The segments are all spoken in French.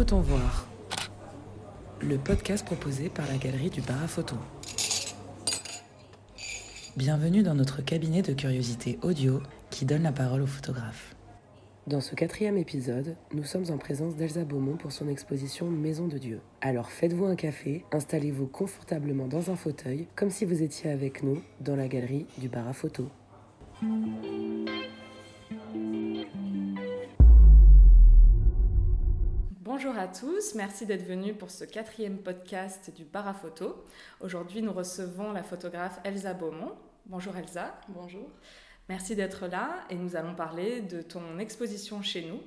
Écoutons voir. Le podcast proposé par la galerie du bar à photo. Bienvenue dans notre cabinet de curiosité audio qui donne la parole aux photographes. Dans ce quatrième épisode, nous sommes en présence d'Elsa Beaumont pour son exposition Maison de Dieu. Alors faites-vous un café, installez-vous confortablement dans un fauteuil, comme si vous étiez avec nous dans la galerie du bar à photo. Bonjour à tous, merci d'être venus pour ce quatrième podcast du bar à photo. Aujourd'hui, nous recevons la photographe Elsa Beaumont. Bonjour Elsa. Bonjour. Merci d'être là et nous allons parler de ton exposition chez nous.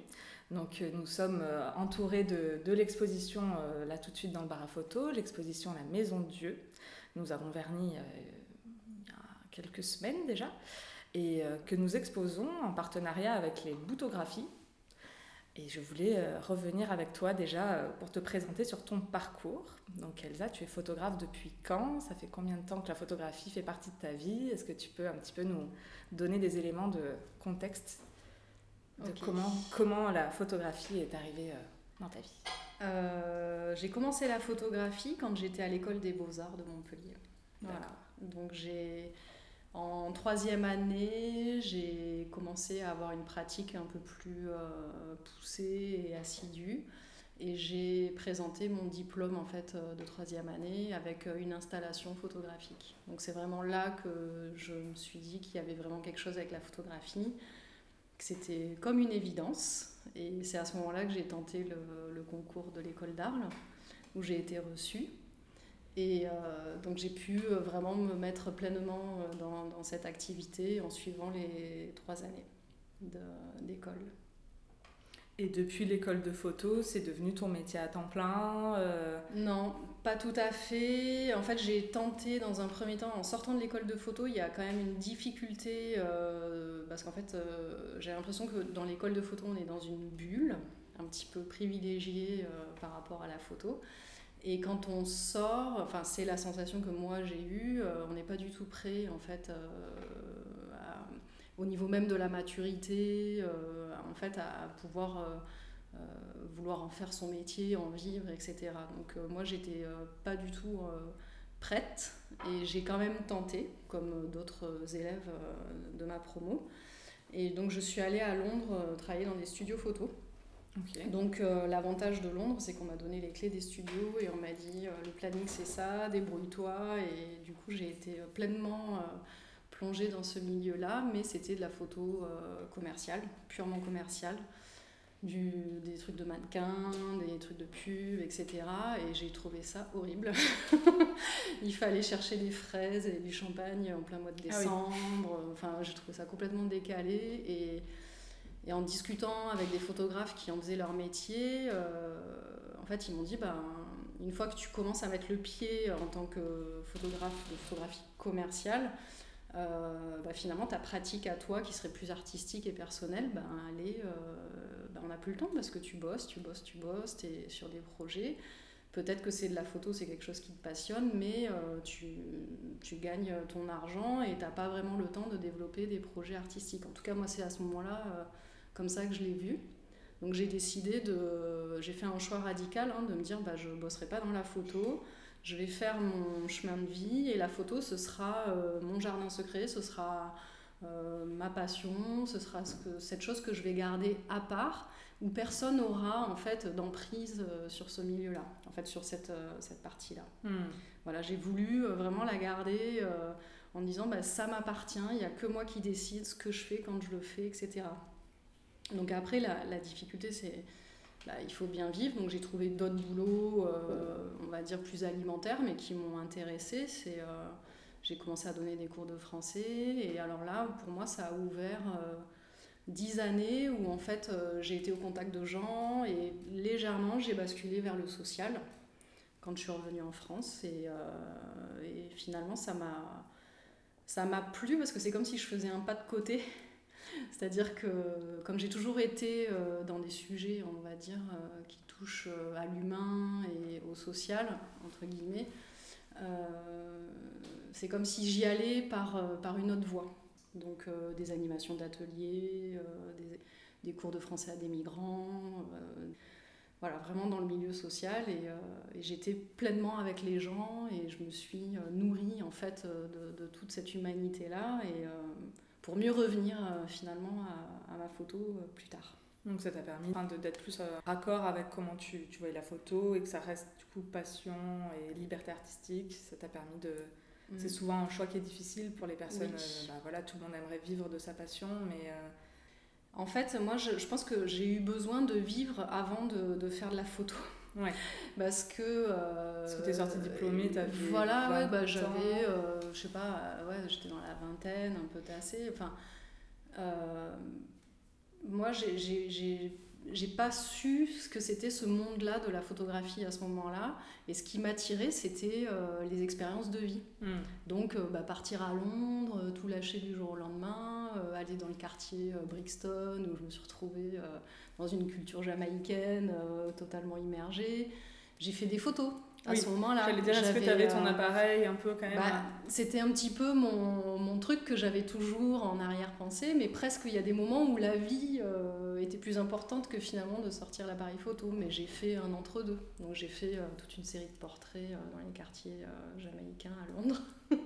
Donc euh, nous sommes euh, entourés de, de l'exposition euh, là tout de suite dans le bar à photo, l'exposition La Maison de Dieu. Nous avons verni il y a quelques semaines déjà et que nous exposons en partenariat avec les boutographies. Et je voulais revenir avec toi déjà pour te présenter sur ton parcours. Donc Elsa, tu es photographe depuis quand? Ça fait combien de temps que la photographie fait partie de ta vie? Est-ce que tu peux un petit peu nous donner des éléments de contexte de comment, comment la photographie est arrivée euh, dans ta vie? Euh, j'ai commencé la photographie quand j'étais à l'école des beaux-arts de Montpellier. Voilà. Donc j'ai en troisième année, j'ai commencé à avoir une pratique un peu plus euh, poussée et assidue. Et j'ai présenté mon diplôme en fait euh, de troisième année avec euh, une installation photographique. Donc c'est vraiment là que je me suis dit qu'il y avait vraiment quelque chose avec la photographie, que c'était comme une évidence. Et c'est à ce moment-là que j'ai tenté le, le concours de l'école d'Arles, où j'ai été reçue. Et euh, donc j'ai pu euh, vraiment me mettre pleinement euh, dans, dans cette activité en suivant les trois années de- d'école. Et depuis l'école de photo, c'est devenu ton métier à temps plein euh, Non, pas tout à fait. En fait, j'ai tenté dans un premier temps, en sortant de l'école de photo, il y a quand même une difficulté euh, parce qu'en fait, j'ai l'impression que dans l'école de photo, on est dans une bulle un petit peu privilégiée par rapport à la photo. Et quand on sort, enfin, c'est la sensation que moi j'ai eue, euh, on n'est pas du tout prêt en fait. euh, à- au niveau même de la maturité, euh, en fait, à pouvoir euh, euh, vouloir en faire son métier, en vivre, etc. Donc moi, j'étais pas du tout prête et j'ai quand même tenté, comme d'autres élèves de ma promo. Et donc je suis allée à Londres travailler dans des studios photos. Donc euh, l'avantage de Londres, c'est qu'on m'a donné les clés des studios et on m'a dit euh, le planning c'est ça, débrouille-toi. Et du coup j'ai été euh, pleinement euh, plongée dans ce milieu-là, mais c'était de la photo commerciale, purement commerciale, du, des trucs de mannequins, des trucs de pub, etc. Et j'ai trouvé ça horrible. Il fallait chercher des fraises et du champagne en plein mois de Ah oui. décembre. Enfin, j'ai trouvé ça complètement décalé et et en discutant avec des photographes qui en faisaient leur métier, euh, en fait, ils m'ont dit, ben, une fois que tu commences à mettre le pied en tant que photographe de photographie commerciale, bah, finalement, ta pratique à toi, qui serait plus artistique et personnelle, ben, euh, on n'a plus le temps parce que tu bosses, tu bosses, tu bosses, tu es sur des projets. Peut-être que c'est de la photo, c'est quelque chose qui te passionne, mais tu, tu gagnes ton argent et tu n'as pas vraiment le temps de développer des projets artistiques. En tout cas, moi, c'est à ce moment-là comme ça que je l'ai vu. Donc j'ai décidé de... J'ai fait un choix radical hein, de me dire, bah, je ne bosserai pas dans la photo, je vais faire mon chemin de vie et la photo, ce sera euh, mon jardin secret, ce sera euh, ma passion, ce sera ce que, cette chose que je vais garder à part, où personne n'aura en fait d'emprise euh, sur ce milieu-là, en fait sur cette, cette partie-là. Hmm. Voilà, j'ai voulu vraiment la garder euh, en me disant bah, ça m'appartient, il n'y a que moi qui décide ce que je fais quand je le fais, etc. Donc après, la, difficulté, c'est bah, il faut bien vivre. Donc j'ai trouvé d'autres boulots, euh, on va dire plus alimentaires, mais qui m'ont intéressée. Euh, j'ai commencé à donner des cours de français. Et alors là, pour moi, ça a ouvert euh, dix années où en fait euh, j'ai été au contact de gens et légèrement j'ai basculé vers le social quand je suis revenue en France. Et, euh, et finalement, ça m'a plu parce que c'est comme si je faisais un pas de côté. C'est-à-dire que comme j'ai toujours été euh, dans des sujets, on va dire, euh, qui touchent euh, à l'humain et au social, entre guillemets, c'est comme si j'y allais par, par une autre voie. Donc des animations d'ateliers, des, des cours de français à des migrants. voilà, vraiment dans le milieu social et, j'étais pleinement avec les gens et je me suis nourrie en fait de, toute cette humanité là et pour mieux revenir finalement à, ma photo plus tard. Donc ça t'a permis d'être plus raccord avec comment tu, tu voyais la photo et que ça reste du coup passion et liberté artistique. Ça t'a permis de... C'est mm. souvent un choix qui est difficile pour les personnes. Euh, bah, voilà, tout le monde aimerait vivre de sa passion, mais... Euh, en fait, moi, je, je pense que j'ai eu besoin de vivre avant de, de faire de la photo. Ouais. Parce que. Euh, Parce que t'es sortie diplômée, t'as vu. Voilà, ouais, bah, j'avais, je sais pas, ouais, j'étais dans la vingtaine, un peu tassée. Enfin, moi, j'ai j'ai pas su ce que c'était ce monde-là de la photographie à ce moment-là. Et ce qui m'attirait, c'était euh, les expériences de vie. Hmm. Donc, euh, bah, partir à Londres, euh, tout lâcher du jour au lendemain, aller dans le quartier Brixton, où je me suis retrouvée dans une culture jamaïcaine, totalement immergée. J'ai fait des photos à ce moment-là. J'allais dire, est-ce que tu avais ton appareil un peu quand même bah, C'était un petit peu mon, mon truc que j'avais toujours en arrière-pensée, mais presque il y a des moments où la vie euh, était plus importante que finalement de sortir l'appareil photo. Mais j'ai fait un entre-deux. Donc j'ai fait euh, toute une série de portraits euh, dans les quartiers jamaïcains à Londres.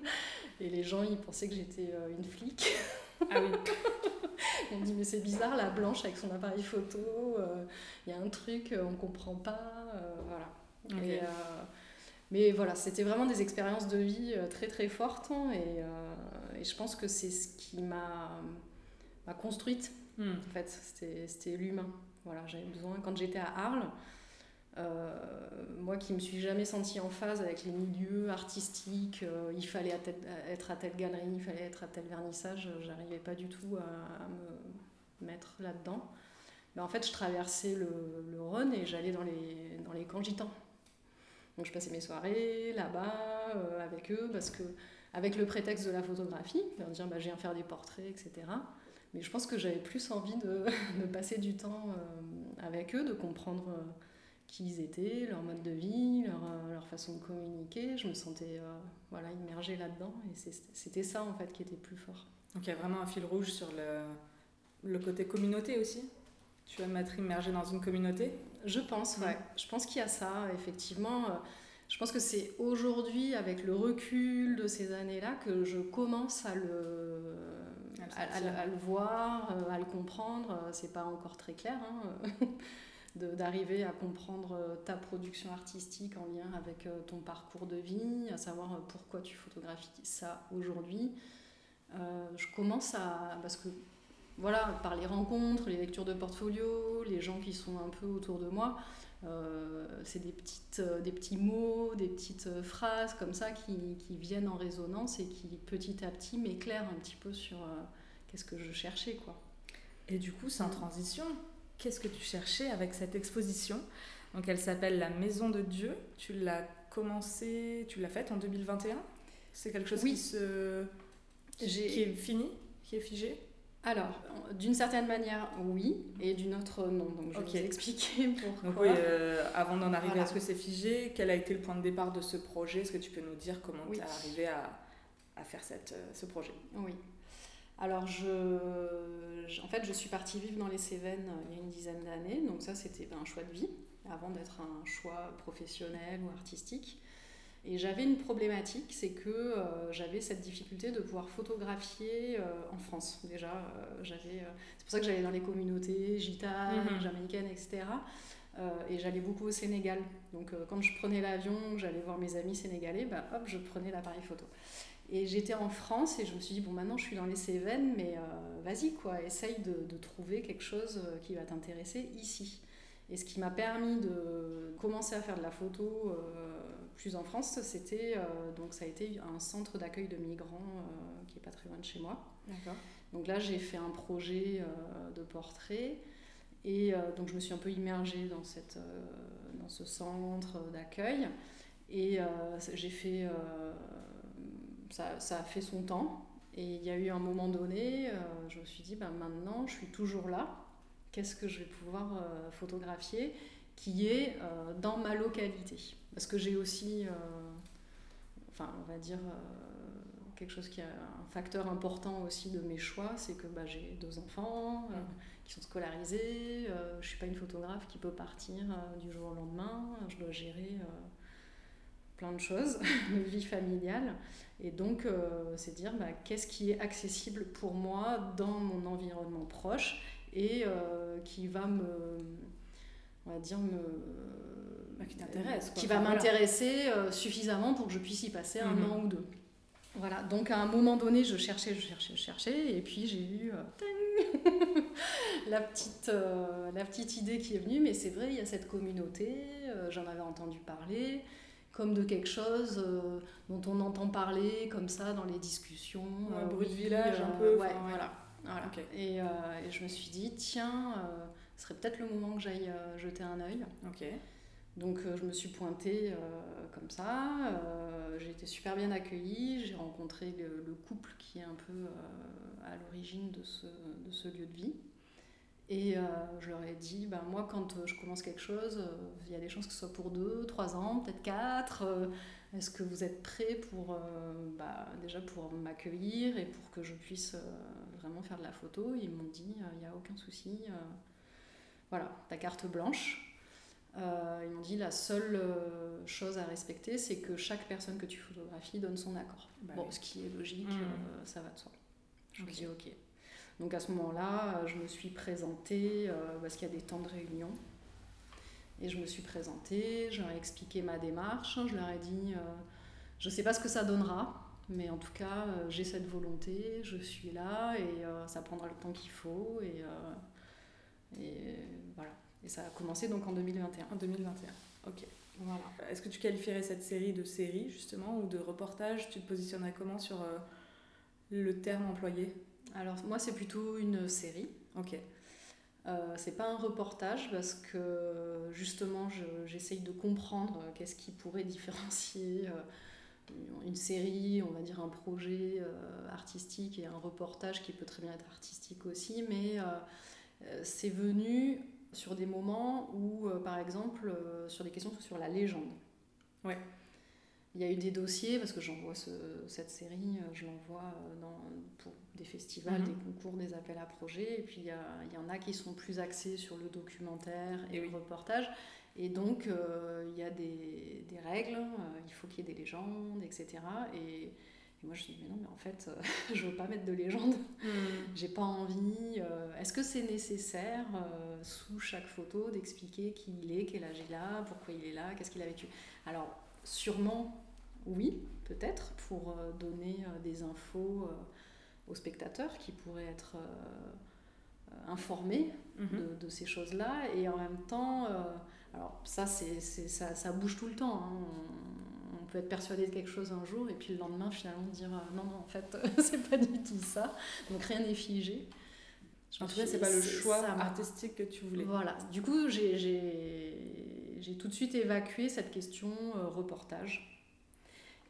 Et les gens, ils pensaient que j'étais une flic. Ah oui. on dit mais c'est bizarre la blanche avec son appareil photo, il y a un truc, on comprend pas, voilà. Euh, mais voilà, c'était vraiment des expériences de vie euh, très très fortes hein, et, euh, et, je pense que c'est ce qui m'a construite. Hmm. En fait, c'était l'humain. Voilà, j'avais besoin. Quand j'étais à Arles, moi qui me suis jamais sentie en phase avec les milieux artistiques, il fallait être à telle galerie, il fallait être à tel vernissage, j'arrivais pas du tout à, me mettre là-dedans. Mais en fait, je traversais le, Rhône et j'allais dans les, dans les camps gitans. Donc je passais mes soirées là-bas euh, avec eux parce que avec le prétexte de la photographie, leur dire bah, je viens faire des portraits, etc. Mais je pense que j'avais plus envie de, de, passer du temps euh, avec eux, de comprendre euh, qui ils étaient, leur mode de vie, leur, leur façon de communiquer. Je me sentais voilà, immergée là-dedans et c'était ça en fait qui était plus fort. Donc il y a vraiment un fil rouge sur le, le côté communauté aussi Tu aimes être immergée dans une communauté? Je pense, ouais. Je pense qu'il y a ça, effectivement. Euh, je pense que c'est aujourd'hui, avec le recul de ces années-là, que je commence à le, à, le voir, euh, à le comprendre. Euh, c'est pas encore très clair. Hein, d'arriver à comprendre ta production artistique en lien avec ton parcours de vie, à savoir pourquoi tu photographies ça aujourd'hui. je commence à... Parce que voilà, par les rencontres, les lectures de portfolio, les gens qui sont un peu autour de moi, euh, c'est des, petites, euh, des petits mots, des petites euh, phrases comme ça qui, qui viennent en résonance et qui petit à petit m'éclairent un petit peu sur qu'est-ce que je cherchais. quoi. Et du coup, sans transition, qu'est-ce que tu cherchais avec cette exposition? Donc elle s'appelle La Maison de Dieu. Tu l'as commencé, tu l'as faite en 2021 C'est quelque chose qui, se, qui est fini, qui est figé? Alors, d'une certaine manière, oui, et d'une autre, non. Donc, je vais vous expliquer pourquoi. oui, euh, avant d'en arriver à ce que c'est figé, quel a été le point de départ de ce projet? Est-ce que tu peux nous dire comment tu es arrivé à, à faire cette, euh, ce projet? Oui. Alors, je, en fait, je suis partie vivre dans les Cévennes euh, il y a une dizaine d'années. Donc, ça, c'était un choix de vie, avant d'être un choix professionnel ou artistique. Et j'avais une problématique, c'est que euh, j'avais cette difficulté de pouvoir photographier euh, en France. Déjà, euh, j'avais, c'est pour ça que j'allais dans les communautés gitanes, mhm. jamaïcaines, etc. et j'allais beaucoup au Sénégal. Donc quand je prenais l'avion, j'allais voir mes amis sénégalais, bah, hop, je prenais l'appareil photo. Et j'étais en France et je me suis dit, bon, maintenant je suis dans les Cévennes, mais vas-y, quoi, essaye de, de, trouver quelque chose qui va t'intéresser ici. Et ce qui m'a permis de commencer à faire de la photo plus en France, c'était euh, donc ça a été un centre d'accueil de migrants euh, qui est pas très loin de chez moi. Donc là, j'ai fait un projet euh, de portrait. Et donc je me suis un peu immergée dans cette dans ce centre d'accueil. Et j'ai fait ça, ça, a fait son temps. Et il y a eu un moment donné, je me suis dit bah, maintenant je suis toujours là, qu'est-ce que je vais pouvoir photographier qui est dans ma localité parce que j'ai aussi, euh, enfin, on va dire, euh, quelque chose qui est un facteur important aussi de mes choix, c'est que bah, j'ai deux enfants euh, qui sont scolarisés, euh, je suis pas une photographe qui peut partir euh, du jour au lendemain, je dois gérer plein de choses, de vie familiale. Et donc, c'est dire bah, qu'est-ce qui est accessible pour moi dans mon environnement proche et qui va me, on va dire, me bah, qui t'intéresse. Qui va m'intéresser suffisamment pour que je puisse y passer un mhm. an ou deux. Voilà, donc à un moment donné, je cherchais, je cherchais, je cherchais, et puis j'ai eu euh, la, petite, euh, la petite idée qui est venue, mais c'est vrai, il y a cette communauté, euh, j'en avais entendu parler, comme de quelque chose dont on entend parler comme ça dans les discussions. Un bruit de village un peu. Ouais, voilà. Voilà. Et, et, je me suis dit, tiens, ce serait peut-être le moment que j'aille jeter un œil. Donc je me suis pointée comme ça. Euh, j'ai été super bien accueillie. J'ai rencontré le, couple qui est un peu euh, à l'origine de ce, de ce, lieu de vie. Et euh, je leur ai dit, ben, moi, quand je commence quelque chose, il y a des chances que ce soit pour deux, trois ans, peut-être quatre. Est-ce que vous êtes prêts pour, bah, déjà pour m'accueillir et pour que je puisse vraiment faire de la photo Ils m'ont dit, il n'y a aucun souci. voilà, ta carte blanche. Euh, ils m'ont dit la seule euh, chose à respecter, c'est que chaque personne que tu photographies donne son accord. Bah bon, ce qui est logique, mmh. euh, ça va de soi. Je me dis ok. Donc à ce moment-là, je me suis présentée parce qu'il y a des temps de réunion. Et je me suis présentée, je leur ai expliqué ma démarche, je leur ai dit je ne sais pas ce que ça donnera, mais en tout cas, j'ai cette volonté, je suis là et ça prendra le temps qu'il faut. Et, et voilà. Et ça a commencé donc en 2021. En 2021, ok. Voilà. Est-ce que tu qualifierais cette série de série justement ou de reportage? Tu te positionnerais comment sur euh, le terme employé? Alors moi c'est plutôt une série. Ok. Euh, c'est pas un reportage parce que justement j'essaye de comprendre qu'est-ce qui pourrait différencier euh, une série, on va dire un projet euh, artistique et un reportage qui peut très bien être artistique aussi, mais c'est venu sur des moments où, euh, par exemple, euh, sur des questions sur la légende. Ouais. Il y a eu des dossiers, parce que j'envoie cette série, euh, je l'envoie pour des festivals, mhm. des concours, des appels à projets, et puis il y, il y, en a qui sont plus axés sur le documentaire et, le reportage. Et donc, il y a des, des règles, il faut qu'il y ait des légendes, etc. Et, et moi, je me dis, mais non, mais en fait, euh, je veux pas mettre de légende. Mm. J'ai pas envie. Euh, est-ce que c'est nécessaire, euh, sous chaque photo, d'expliquer qui il est, quel âge il a, pourquoi il est là, qu'est-ce qu'il a vécu? Alors, sûrement, oui, peut-être, pour donner des infos aux spectateurs qui pourraient être informés mm-hmm. de, ces choses-là. Et en même temps, alors ça, c'est, ça, ça, bouge tout le temps. Hein on peut être persuadé de quelque chose un jour et puis le lendemain finalement dire euh, non, non, en fait, c'est pas du tout ça. Donc rien n'est figé. En tout cas, c'est pas le choix artistique que tu voulais. Voilà. Du coup, j'ai tout de suite évacué cette question euh, reportage.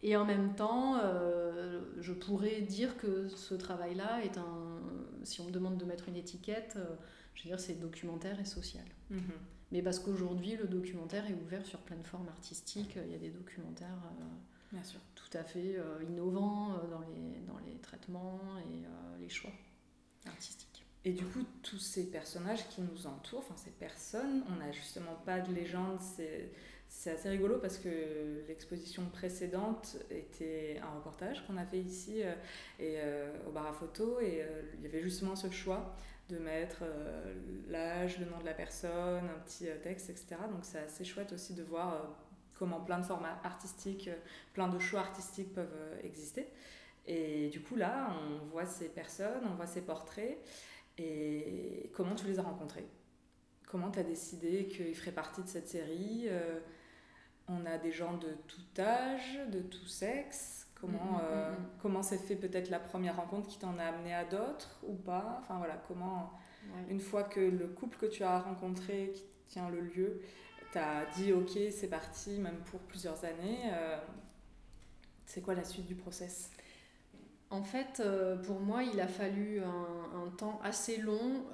Et en même temps, euh, je pourrais dire que ce travail-là est un. Si on me demande de mettre une étiquette, je veux dire, c'est documentaire et social. Mhm mais parce qu'aujourd'hui, le documentaire est ouvert sur plein de formes artistiques. Il y a des documentaires euh, Bien sûr. tout à fait euh, innovants euh, dans, les, dans les traitements et les choix artistiques. Et du coup, tous ces personnages qui nous entourent, enfin ces personnes, on n'a justement pas de légende, c'est, c'est assez rigolo parce que l'exposition précédente était un reportage qu'on a fait ici et, au bar à photo et il y avait justement ce choix de mettre euh, l'âge, le nom de la personne, un petit euh, texte, etc. Donc c'est assez chouette aussi de voir euh, comment plein de formats artistiques, plein de choix artistiques peuvent exister. Et du coup là, on voit ces personnes, on voit ces portraits, et comment tu les as rencontrés? Comment tu as décidé qu'ils feraient partie de cette série? On a des gens de tout âge, de tout sexe. Comment, mm, mm, euh, mm, comment s'est fait peut-être la première rencontre qui t'en a amené à d'autres ou pas? Enfin voilà, comment, une fois que le couple que tu as rencontré, qui tient le lieu, t'as dit ok, c'est parti, même pour plusieurs années, euh, c'est quoi la suite du process? En fait, euh, pour moi, il a fallu un, un temps assez long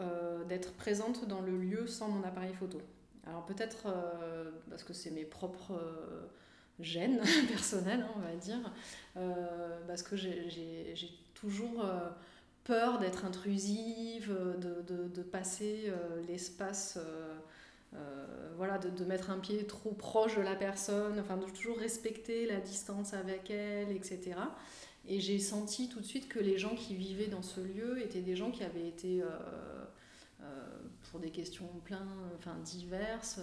d'être présente dans le lieu sans mon appareil photo. Alors peut-être parce que c'est mes propres gêne personnelle, hein, on va dire, parce que j'ai toujours peur d'être intrusive, de, de, de passer l'espace euh, voilà, de, mettre un pied trop proche de la personne, enfin de toujours respecter la distance avec elle, etc. Et j'ai senti tout de suite que les gens qui vivaient dans ce lieu étaient des gens qui avaient été, euh, euh, pour des questions plein, enfin diverses,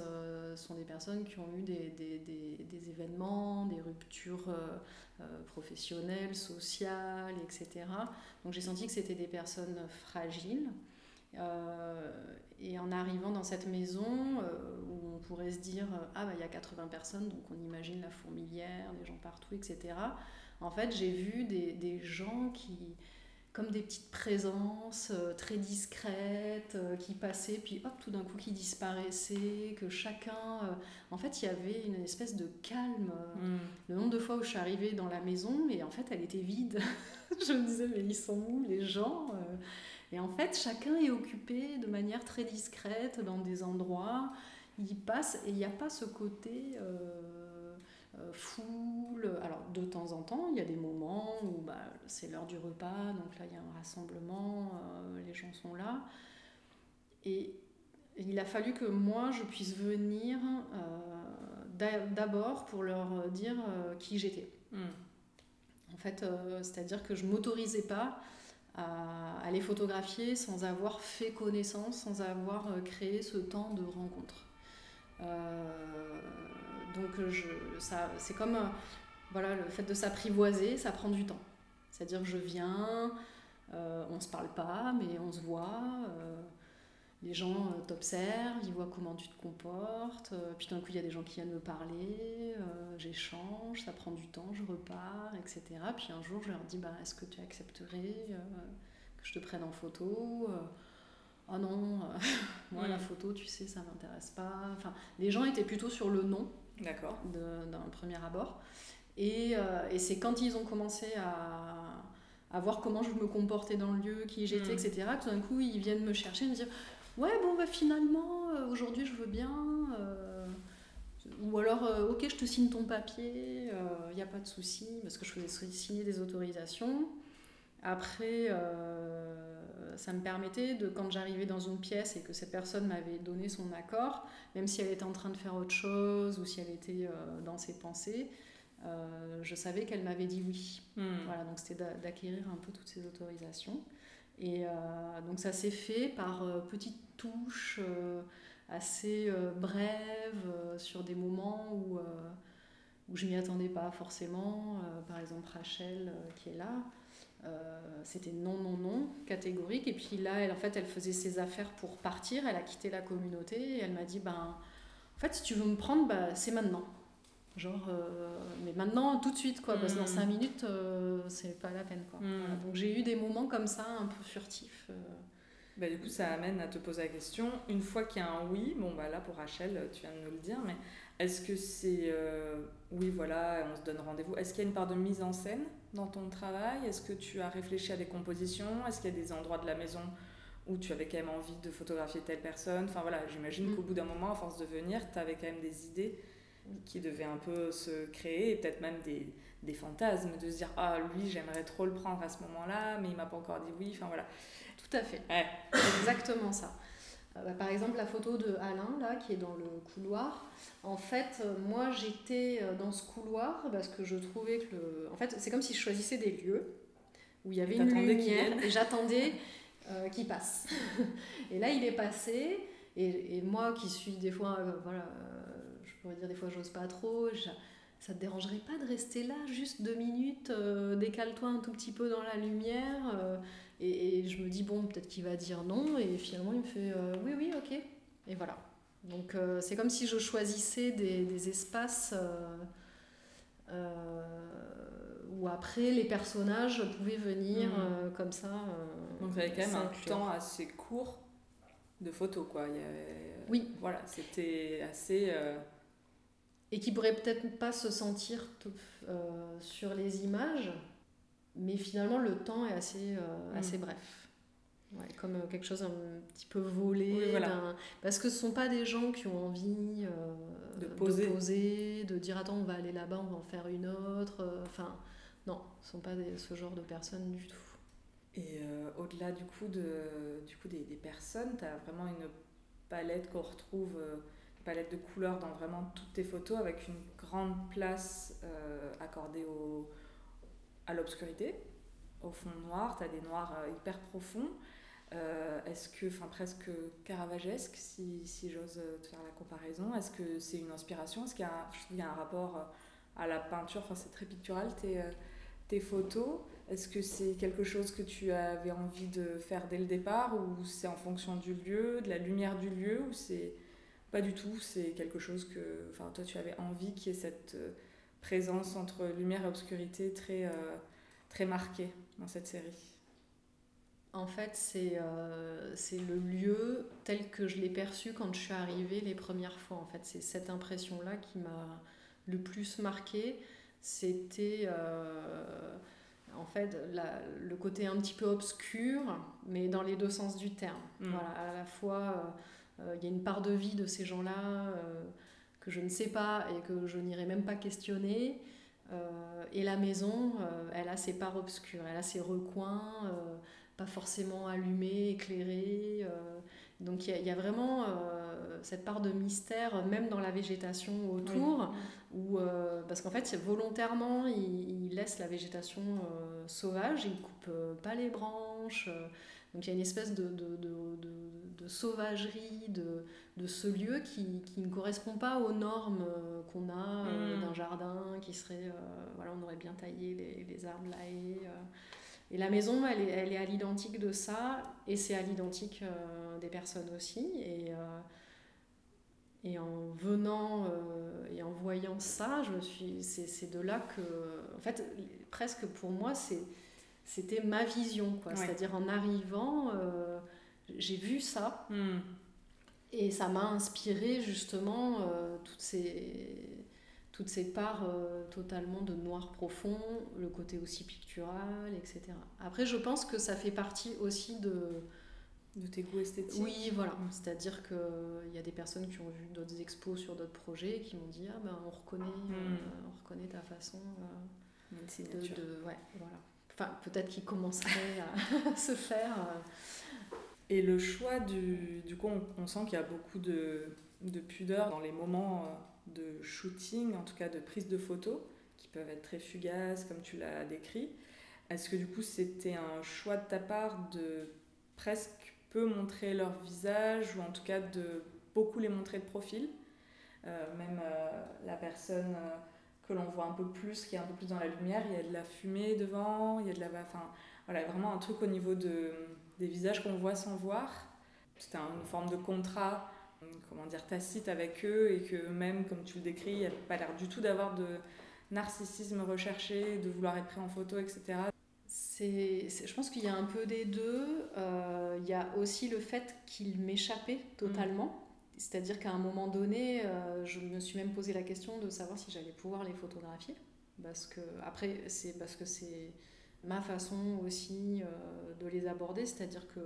sont des personnes qui ont eu des, des, des, des événements, des ruptures professionnelles, sociales, etc. Donc j'ai senti que c'était des personnes fragiles. Euh, et en arrivant dans cette maison, euh, où on pourrait se dire, euh, ah bah il y a 80 personnes, donc on imagine la fourmilière, des gens partout, etc. En fait, j'ai vu des, des, gens qui, comme des petites présences très discrètes, qui passaient, puis hop, tout d'un coup qui disparaissaient, que chacun... en fait, il y avait une espèce de calme. Mm. Le nombre de fois où je suis arrivée dans la maison, et en fait, elle était vide. je me disais, mais ils sont où les gens et en fait, chacun est occupé de manière très discrète dans des endroits. Il passe et il n'y a pas ce côté euh, euh, foule. Alors, de temps en temps, il y a des moments où bah, c'est l'heure du repas, donc là, il y a un rassemblement, euh, les gens sont là. Et il a fallu que moi, je puisse venir d'abord pour leur dire qui j'étais. Hmm. En fait, c'est-à-dire que je m'autorisais pas à, les photographier sans avoir fait connaissance, sans avoir euh, créé ce temps de rencontre. Euh, donc je, ça, c'est comme euh, voilà, le fait de s'apprivoiser, ça prend du temps. C'est-à-dire je viens, on ne se parle pas, mais on se voit les gens euh, t'observent, ils voient comment tu te comportes, euh, puis d'un coup il y a des gens qui viennent me parler, euh, j'échange, ça prend du temps, je repars, etc. Puis un jour je leur dis bah, est-ce que tu accepterais que je te prenne en photo Oh non, moi la photo tu sais ça m'intéresse pas. Enfin, les gens étaient plutôt sur le non d'un premier abord. Et, et c'est quand ils ont commencé à, à voir comment je me comportais dans le lieu, qui j'étais, mm. etc. Tout d'un coup, ils viennent me chercher, me dire ouais bon bah finalement euh, aujourd'hui je veux bien euh, ou alors euh, ok je te signe ton papier il n'y a pas de souci parce que je faisais signer des autorisations après ça me permettait de quand j'arrivais dans une pièce et que cette personne m'avait donné son accord même si elle était en train de faire autre chose ou si elle était dans ses pensées je savais qu'elle m'avait dit oui. Hmm. Voilà, donc c'était d'acquérir un peu toutes ces autorisations. Et euh, donc ça s'est fait par euh, petites touches euh, assez brèves sur des moments où, où je m'y attendais pas forcément. par exemple Rachel qui est là. C'était non, non, non, catégorique. Et puis là, elle, en fait, elle faisait ses affaires pour partir. Elle a quitté la communauté et elle m'a dit ben, En fait, si tu veux me prendre, bah, c'est maintenant. Genre, euh, mais maintenant, tout de suite, quoi, parce que dans 5 mm. minutes, euh, c'est pas la peine, quoi. Mm. Donc j'ai eu des moments comme ça, un peu furtifs. Euh. Bah, du coup, ça amène à te poser la question, une fois qu'il y a un oui, bon, bah là, pour Rachel, tu viens de nous le dire, mais est-ce que c'est oui, voilà, on se donne rendez-vous Est-ce qu'il y a une part de mise en scène dans ton travail? Est-ce que tu as réfléchi à des compositions? Est-ce qu'il y a des endroits de la maison où tu avais quand même envie de photographier telle personne? Enfin voilà, j'imagine mm. qu'au bout d'un moment, à force de venir, tu avais quand même des idées qui devait un peu se créer, et peut-être même des, des, fantasmes, de se dire Ah, lui, j'aimerais trop le prendre à ce moment-là, mais il m'a pas encore dit oui. Enfin voilà. Tout à fait. Exactement ça. Euh, bah, par exemple, la photo de Alain, là, qui est dans le couloir. En fait, euh, moi, j'étais euh, dans ce couloir parce que je trouvais que le. En fait, c'est comme si je choisissais des lieux où il y avait une lumière et j'attendais qu'il passe. et là, il est passé. Et, et, moi qui suis des fois, voilà, je pourrais dire des fois j'ose pas trop. ça te dérangerait pas de rester là juste deux minutes, euh, décale-toi un tout petit peu dans la lumière. Euh, et, je me dis, bon, peut-être qu'il va dire non. Et finalement, il me fait, euh, oui, oui, ok. Et voilà. Donc c'est comme si je choisissais des, des espaces où après les personnages pouvaient venir mmh. comme ça. Donc il y avait quand même un temps assez court de photos, quoi. Oui. Voilà, c'était assez et qui pourrait peut-être pas se sentir euh, sur les images, mais finalement le temps est assez, euh, mm. assez bref. Ouais, comme euh, quelque chose un petit peu volé. Parce que ce ne sont pas des gens qui ont envie de, poser. de, dire attends, on va aller là-bas, on va en faire une autre. Enfin, non, ce ne sont pas ce genre de personnes du tout. Et au-delà du coup, de, du coup des, des personnes, tu as vraiment une palette qu'on retrouve palette de couleurs dans vraiment toutes tes photos avec une grande place euh, accordée au, à l'obscurité, au fond noir, tu as des noirs euh, hyper profonds. Euh, est-ce que, enfin presque caravagesque, si, j'ose te faire la comparaison, est-ce que c'est une inspiration? Est-ce qu'il y, a un, rapport à la peinture? Enfin, c'est très pictural tes, tes photos. Est-ce que c'est quelque chose que tu avais envie de faire dès le départ ou c'est en fonction du lieu, de la lumière du lieu ou c'est pas du tout, c'est quelque chose que enfin, toi tu avais envie qu'il y ait cette euh, présence entre lumière et obscurité très, euh, très marquée dans cette série. En fait, c'est euh, le lieu tel que je l'ai perçu quand je suis arrivée les premières fois. En fait, c'est cette impression-là qui m'a le plus marquée. C'était en fait le côté un petit peu obscur, mais dans les deux sens du terme. Mm. Voilà, à la fois euh, il y a une part de vie de ces gens-là euh, que je ne sais pas et que je n'irai même pas questionner. Euh, et la maison, elle a ses parts obscures, elle a ses recoins, pas forcément allumés, éclairés. donc il y, a vraiment cette part de mystère, même dans la végétation autour, parce qu'en fait, volontairement, il, il, laisse la végétation sauvage, il ne coupe pas les branches. Donc il y a une espèce de, de, de, de sauvagerie de, ce lieu qui, qui, ne correspond pas aux normes euh, qu'on a euh, mm. d'un jardin qui serait, euh, voilà, on aurait bien taillé les, les arbres, la haie. Et la maison, elle est, elle est à l'identique de ça, et c'est à l'identique des personnes aussi. Et, et en venant et en voyant ça, je me suis, c'est de là que, en fait, presque pour moi, c'est c'était ma vision, quoi. C'est-à-dire en arrivant, euh, j'ai vu ça. Hmm. Et ça m'a inspiré justement euh, toutes, ces, toutes ces parts euh, totalement de noir profond, le côté aussi pictural, etc. Après, je pense que ça fait partie aussi de... De tes goûts esthétiques Oui, voilà. C'est-à-dire qu'il y a des personnes qui ont vu d'autres expos sur d'autres projets et qui m'ont dit Ah ben on reconnaît, hmm. on reconnaît ta façon de, de, Ouais, voilà peut-être qu'il commencerait à se faire. Euh. Et le choix du, du coup, on, sent qu'il y a beaucoup de, de, pudeur dans les moments euh, de shooting, en tout cas de prise de photos, qui peuvent être très fugaces, comme tu l'as décrit. Est-ce que du coup, c'était un choix de ta part de presque peu montrer leur visage, ou en tout cas de beaucoup les montrer de profil euh, Même la personne que l'on voit un peu plus, qui est un peu plus dans la lumière. Il y a de la fumée devant, il y a de la. Enfin, voilà, vraiment un truc au niveau de, des visages qu'on voit sans voir. C'était une forme de contrat, comment dire, tacite avec eux et que même, comme tu le décris, il n'y a pas l'air du tout d'avoir de narcissisme recherché, de vouloir être pris en photo, etc. C'est, je pense qu'il y a un peu des deux. Euh, il y a aussi le fait qu'il m'échappait totalement. C'est-à-dire qu'à un moment donné, euh, je me suis même posé la question de savoir si j'allais pouvoir les photographier. Parce que, après, c'est parce que c'est ma façon aussi euh, de les aborder. C'est-à-dire que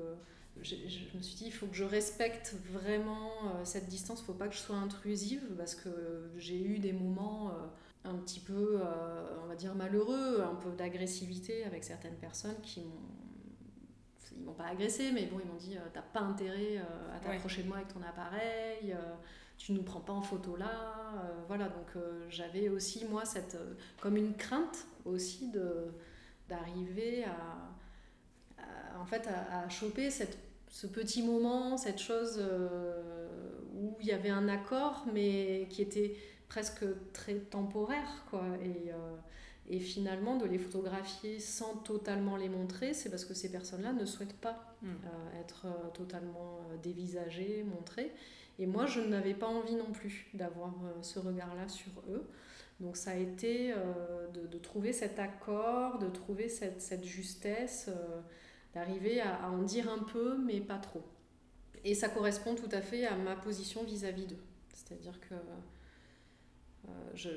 je, me suis dit, il faut que je respecte vraiment euh, cette distance. Il ne faut pas que je sois intrusive parce que j'ai eu des moments un petit peu, on va dire, malheureux, un peu d'agressivité avec certaines personnes qui m'ont ils m'ont pas agressé, mais bon, ils m'ont dit tu euh, T'as pas intérêt euh, à t'approcher de moi avec ton appareil, euh, tu nous prends pas en photo là. voilà, donc j'avais aussi, moi, cette, comme une crainte aussi de, d'arriver à, en fait, à, choper cette, ce petit moment, cette chose où il y avait un accord, mais qui était presque très temporaire, quoi. Et. Et finalement, de les photographier sans totalement les montrer, c'est parce que ces personnes-là ne souhaitent pas mm. euh, être euh, totalement euh, dévisagées, montrées. Et moi, je n'avais pas envie non plus d'avoir ce regard-là sur eux. Donc ça a été de, de, trouver cet accord, de trouver cette, cette justesse, d'arriver à, en dire un peu, mais pas trop. Et ça correspond tout à fait à ma position vis-à-vis d'eux. C'est-à-dire que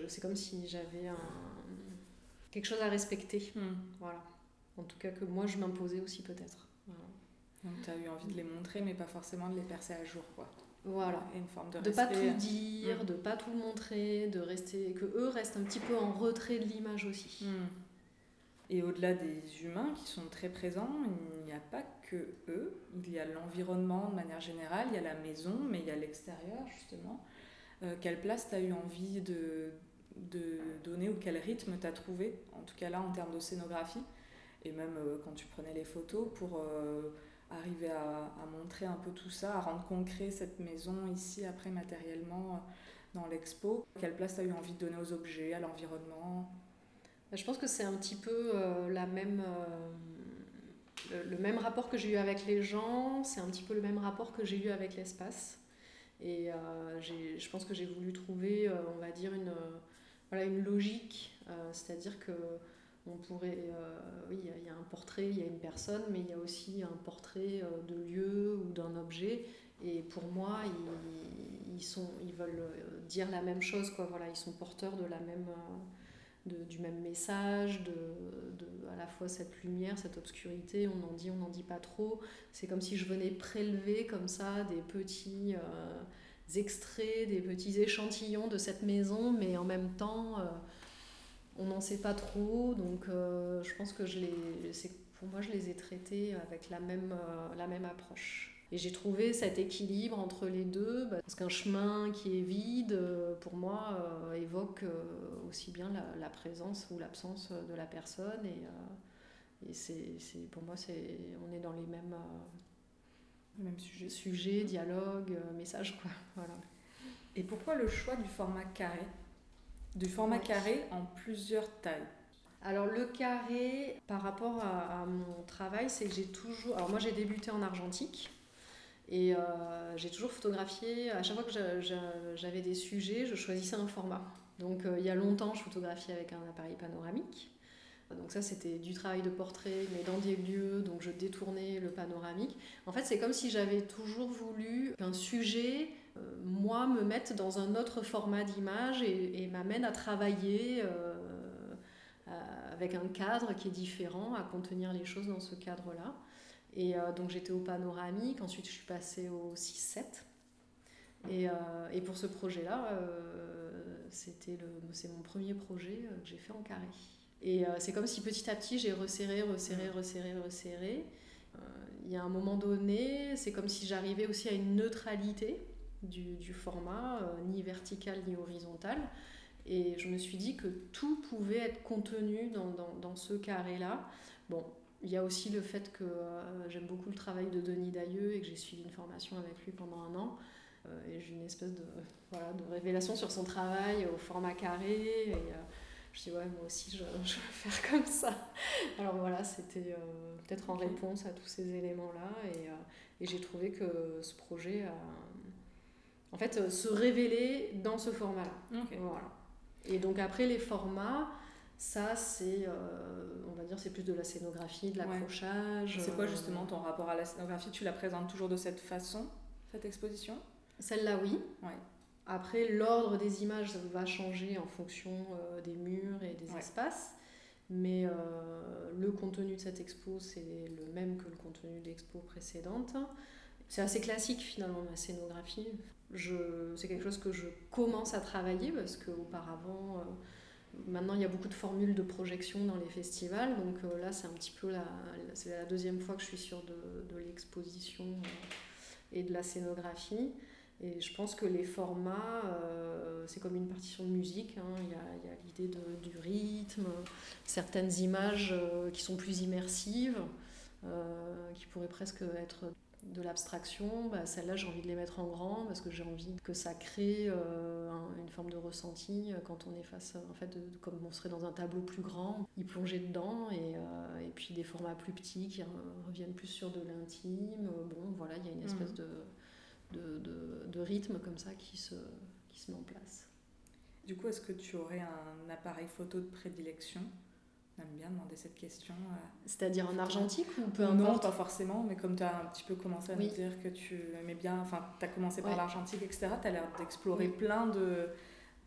c'est comme si j'avais un quelque chose à respecter. Hmm. Voilà. En tout cas, que moi, je m'imposais aussi peut-être. Donc tu as eu envie de les montrer, mais pas forcément de les percer à jour, quoi. Voilà. Et une forme de, de pas tout dire, Mm. de pas tout montrer, de rester que eux restent un petit peu en retrait de l'image aussi. Hmm. Et au-delà des humains qui sont très présents, il n'y a pas que eux. Il y a l'environnement de manière générale, il y a la maison, mais il y a l'extérieur justement. Euh, quelle place tu as eu envie de, de donner ou quel rythme tu as trouvé, en tout cas là en termes de scénographie, et même euh, quand tu prenais les photos pour euh, arriver à, montrer un peu tout ça, à rendre concret cette maison ici après matériellement euh, dans l'expo. Quelle place tu as eu envie de donner aux objets, à l'environnement? Bah, Je pense que c'est un petit peu la même, le, même rapport que j'ai eu avec les gens, c'est un petit peu le même rapport que j'ai eu avec l'espace. Et euh, je pense que j'ai voulu trouver, on va dire, une, voilà, une logique, euh, c'est-à-dire que on pourrait, euh, oui, il y a- un portrait, il y a une personne, mais il y a aussi un portrait euh, de lieu ou d'un objet. Et pour moi, ils, ils, sont, ils veulent dire la même chose, quoi. Voilà, ils sont porteurs de la même, de- du même message, de, de à la fois cette lumière, cette obscurité. On en dit, on n'en dit pas trop. C'est comme si je venais prélever comme ça des petits extraits, des petits échantillons de cette maison, mais en même temps, euh, on n'en sait pas trop. Donc, euh, je pense que je les, pour moi, je les ai traités avec la même, euh, la même approche. Et j'ai trouvé cet équilibre entre les deux, bah, parce qu'un chemin qui est vide, pour moi, évoque aussi bien la, présence ou l'absence de la personne. Et, et pour moi, on est dans les mêmes Le même sujet. sujets, dialogues, euh, messages. Quoi. Voilà. Et pourquoi le choix du format carré? Du format carré en plusieurs tailles Alors le carré, par rapport à, à mon travail, c'est que j'ai toujours... Alors moi j'ai débuté en argentique et euh, j'ai toujours photographié, à chaque fois que j'a- j'a- j'avais des sujets, je choisissais un format. Donc euh, il y a longtemps, je photographiais avec un appareil panoramique. Donc ça c'était du travail de portrait, mais dans des lieux, donc je détournais le panoramique. En fait c'est comme si j'avais toujours voulu qu'un sujet, euh, moi, me mette dans un autre format d'image et, m'amène à travailler. euh, euh, avec un cadre qui est différent, à contenir les choses dans ce cadre-là. Et donc j'étais au panoramique, ensuite je suis passée au 6-7. Et, pour ce projet-là, c'était c'est mon premier projet que j'ai fait en carré. Et euh, c'est comme si petit à petit j'ai resserré, resserré, resserré, resserré. Euh, Il y a un moment donné, c'est comme si j'arrivais aussi à une neutralité du, du format, euh, ni vertical ni horizontal. Et je me suis dit que tout pouvait être contenu dans, dans, dans ce carré-là. Bon, il y a aussi le fait que euh, j'aime beaucoup le travail de Denis Dailleux et que j'ai suivi une formation avec lui pendant un an. Euh, et j'ai une espèce de, voilà, de révélation sur son travail au format carré. Et euh, je dis, ouais, moi aussi, je, je veux faire comme ça. Alors voilà, c'était euh, peut-être en réponse à tous ces éléments-là. Et, euh, et j'ai trouvé que ce projet a. En fait, euh, se révéler dans ce format-là. Voilà. Et donc après les formats, ça c'est, euh, on va dire, c'est plus de la scénographie, de Ouais. l'accrochage. C'est quoi justement ton rapport à la scénographie? Tu la présentes toujours de cette façon, cette exposition? Celle-là, oui. Ouais. Après, l'ordre des images va changer en fonction euh, des murs et des Ouais. espaces. Mais euh, le contenu de cette expo, c'est le même que le contenu de l'expo précédente. C'est assez classique finalement ma scénographie. Je, c'est quelque chose que je commence à travailler parce qu'auparavant, euh, maintenant il y a beaucoup de formules de projection dans les festivals. Donc euh, là, c'est un petit peu la, la deuxième fois que je suis sur de, de l'exposition et de la scénographie. Et je pense que les formats, euh, c'est comme une partition de musique. hein. Il y a, il y a l'idée de- du rythme, certaines images euh, qui sont plus immersives, euh, qui pourraient presque être de l'abstraction. Bah, Celles-là, j'ai envie de les mettre en grand parce que j'ai envie que ça crée un- une forme de ressenti quand on est face, en fait, de- comme on serait dans un tableau plus grand, y plonger dedans. Et, et puis des formats plus petits qui re- reviennent plus sur de l'intime. Bon, voilà, il y a une espèce Mhm. de de, de, de rythme comme ça qui se, qui se met en place. Du coup, est-ce que tu aurais un appareil photo de prédilection? On aime bien demander cette question. euh, C'est-à-dire en argentique ou peu Ou non, importe? pas forcément, mais comme tu as un petit peu commencé à Oui. nous dire que tu aimais bien, enfin, tu as commencé par Ouais. l'argentique, etc., tu as l'air d'explorer Oui. plein de.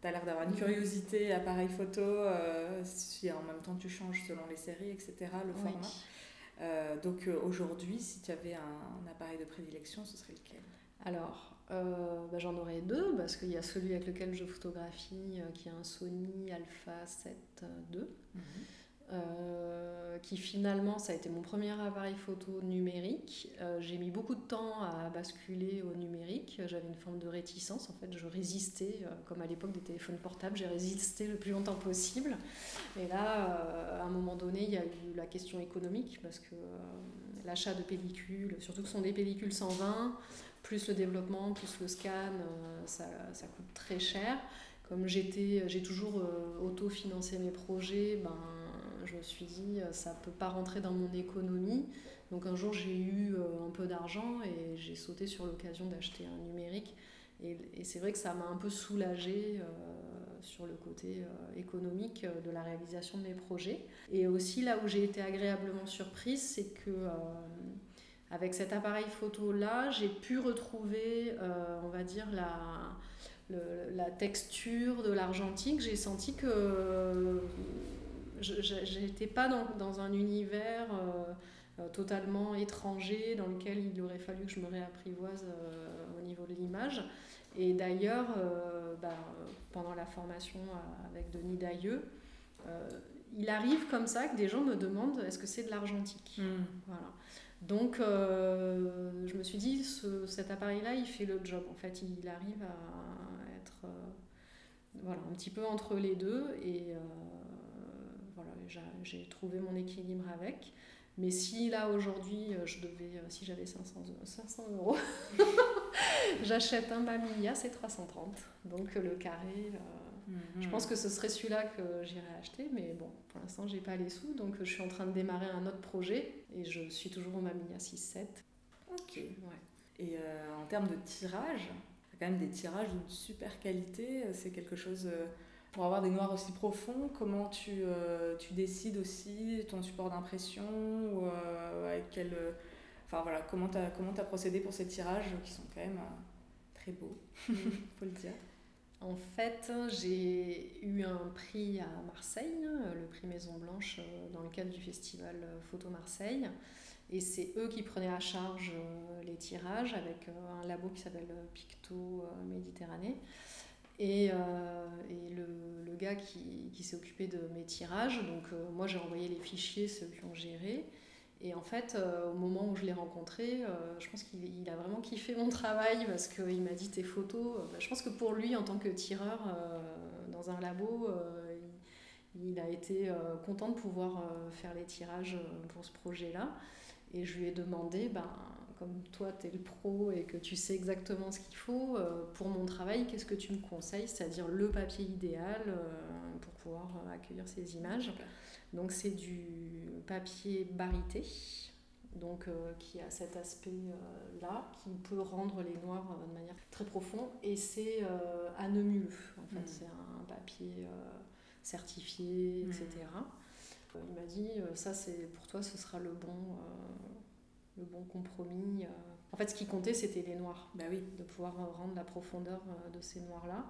Tu as l'air d'avoir une Mhm. curiosité, appareil photo, euh, si en même temps tu changes selon les séries, etc., le Oui. format. donc aujourd'hui, si tu avais un, appareil de prédilection, ce serait lequel? Alors, bah, j'en aurais deux, parce qu'il y a celui avec lequel je photographie, qui est un Sony Alpha 7 II. Euh, qui finalement, ça a été mon premier appareil photo numérique. Euh, j'ai mis beaucoup de temps à basculer au numérique. J'avais une forme de réticence. En fait, je résistais, euh, comme à l'époque des téléphones portables, j'ai résisté le plus longtemps possible. Et là, à un moment donné, il y a eu la question économique, parce que l'achat de pellicules, surtout que ce sont des pellicules 120, plus le développement, plus le scan, ça, ça coûte très cher. Comme j'étais, j'ai toujours auto-financé mes projets, ben, je me suis dit, euh, ça ne peut pas rentrer dans mon économie. Donc un jour, j'ai eu euh, un peu d'argent et j'ai sauté sur l'occasion d'acheter un numérique. Et, c'est vrai que ça m'a un peu soulagée euh, sur le côté économique de la réalisation de mes projets. Et aussi, là où j'ai été agréablement surprise, c'est que avec cet appareil photo-là, j'ai pu retrouver, on va dire, la, la texture de l'argentique. J'ai senti que je n'étais pas dans, dans, un univers euh, euh, totalement étranger dans lequel il aurait fallu que je me réapprivoise euh, au niveau de l'image. Et d'ailleurs, bah, pendant la formation avec Denis Dailleux, il arrive comme ça que des gens me demandent est-ce que c'est de l'argentique? Hmm. voilà. Donc je me suis dit, ce, cet appareil-là, il fait le job. En fait, il arrive à être voilà, un petit peu entre les deux. Et j'ai trouvé mon équilibre avec. Mais si là aujourd'hui, euh, je devais, euh, si j'avais 500, 500 euros, j'achète un Mamiya, c'est 330. Donc le carré, euh, je pense que ce serait celui-là que j'irais acheter. Mais bon, pour l'instant, j'ai pas les sous. Donc je suis en train de démarrer un autre projet et je suis toujours au Mamiya 6-7. Ok. Ouais. Et en termes de tirage, il y a quand même des tirages d'une super qualité. C'est quelque chose pour avoir des noirs aussi profonds, comment tu, euh, tu décides aussi ton support d'impression ou euh, avec quel, euh, enfin voilà, comment tu as, as procédé pour ces tirages qui sont quand même très beaux, il faut le dire. En fait, j'ai eu un prix à Marseille, le prix Maison Blanche, dans le cadre du festival Photo Marseille. Et c'est eux qui prenaient à charge les tirages avec un labo qui s'appelle Picto Méditerranée. Et, euh, et le, le, gars qui, qui s'est occupé de mes tirages, donc euh, moi j'ai envoyé les fichiers, ceux qui ont géré. Et en fait, euh, au moment où je l'ai rencontré, je pense qu'il a vraiment kiffé mon travail parce qu'il m'a dit tes photos. Bah, je pense que pour lui, en tant que tireur dans un labo, il, a été content de pouvoir faire les tirages pour ce projet-là. Et je lui ai demandé, ben, comme toi, tu es le pro et que tu sais exactement ce qu'il faut, euh, pour mon travail, qu'est-ce que tu me conseilles? C'est-à-dire le papier idéal euh, pouvoir euh, accueillir ces images. Donc c'est du papier barité, donc qui a cet aspect-là, qui peut rendre les noirs de manière très profonde. Et c'est anemuleux, en fait, hmm. c'est un papier certifié, etc. Hmm. Il m'a dit, ça c'est pour toi, ce sera le bon le bon compromis. Euh. En fait, ce qui comptait, c'était les noirs. Bah oui. De pouvoir euh, rendre la profondeur euh, de ces noirs-là.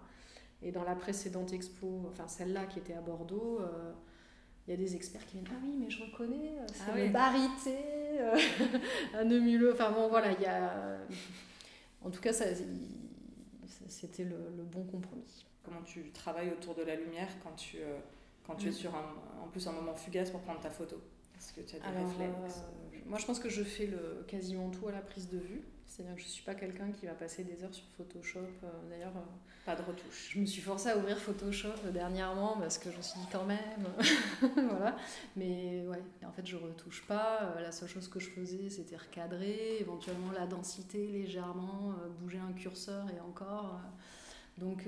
Et dans la précédente expo, enfin celle-là qui était à Bordeaux, il y a des experts qui viennent Ah oui, mais je reconnais, c'est ah le barité, un neumuleux. Enfin bon, voilà, il y a. En tout cas, ça, c'était le, bon compromis. Comment tu travailles autour de la lumière quand tu, quand tu es mm. sur un, en plus un moment fugace pour prendre ta photo? Est-ce que tu as des réflexes? moi, je pense que je fais le, quasiment tout à la prise de vue. C'est-à-dire que je ne suis pas quelqu'un qui va passer des heures sur Photoshop. Euh, d'ailleurs, euh, pas de retouche. Je me suis forcée à ouvrir Photoshop dernièrement parce que je me suis dit quand même. voilà. Mais ouais, en fait, je retouche pas. Euh, la seule chose que je faisais, c'était recadrer, éventuellement la densité légèrement, bouger un curseur et encore. Donc,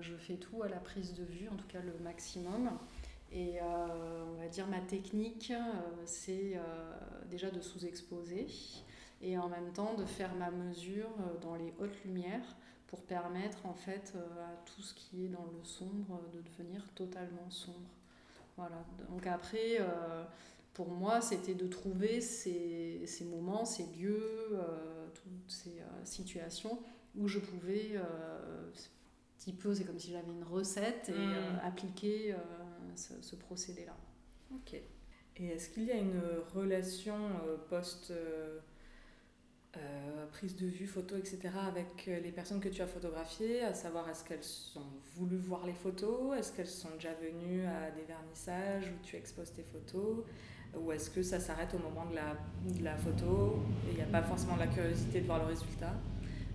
je fais tout à la prise de vue, en tout cas le maximum. Et euh, on va dire ma technique, euh, c'est euh, déjà de sous-exposer et en même temps de faire ma mesure dans les hautes lumières pour permettre en fait à tout ce qui est dans le sombre de devenir totalement sombre. Voilà. Donc après, pour moi, c'était de trouver ces, ces, moments, ces lieux, toutes ces situations où je pouvais, un petit peu, c'est comme si j'avais une recette et mmh. appliquer ce, procédé-là. Ok. Et est-ce qu'il y a une relation post euh, prise de vue, photo, etc. avec euh, les personnes que tu as photographiées, à savoir est-ce qu'elles ont voulu voir les photos, est-ce qu'elles sont déjà venues à des vernissages où tu exposes tes photos, ou est-ce que ça s'arrête au moment de la, de la photo et il n'y a pas forcément la curiosité de voir le résultat?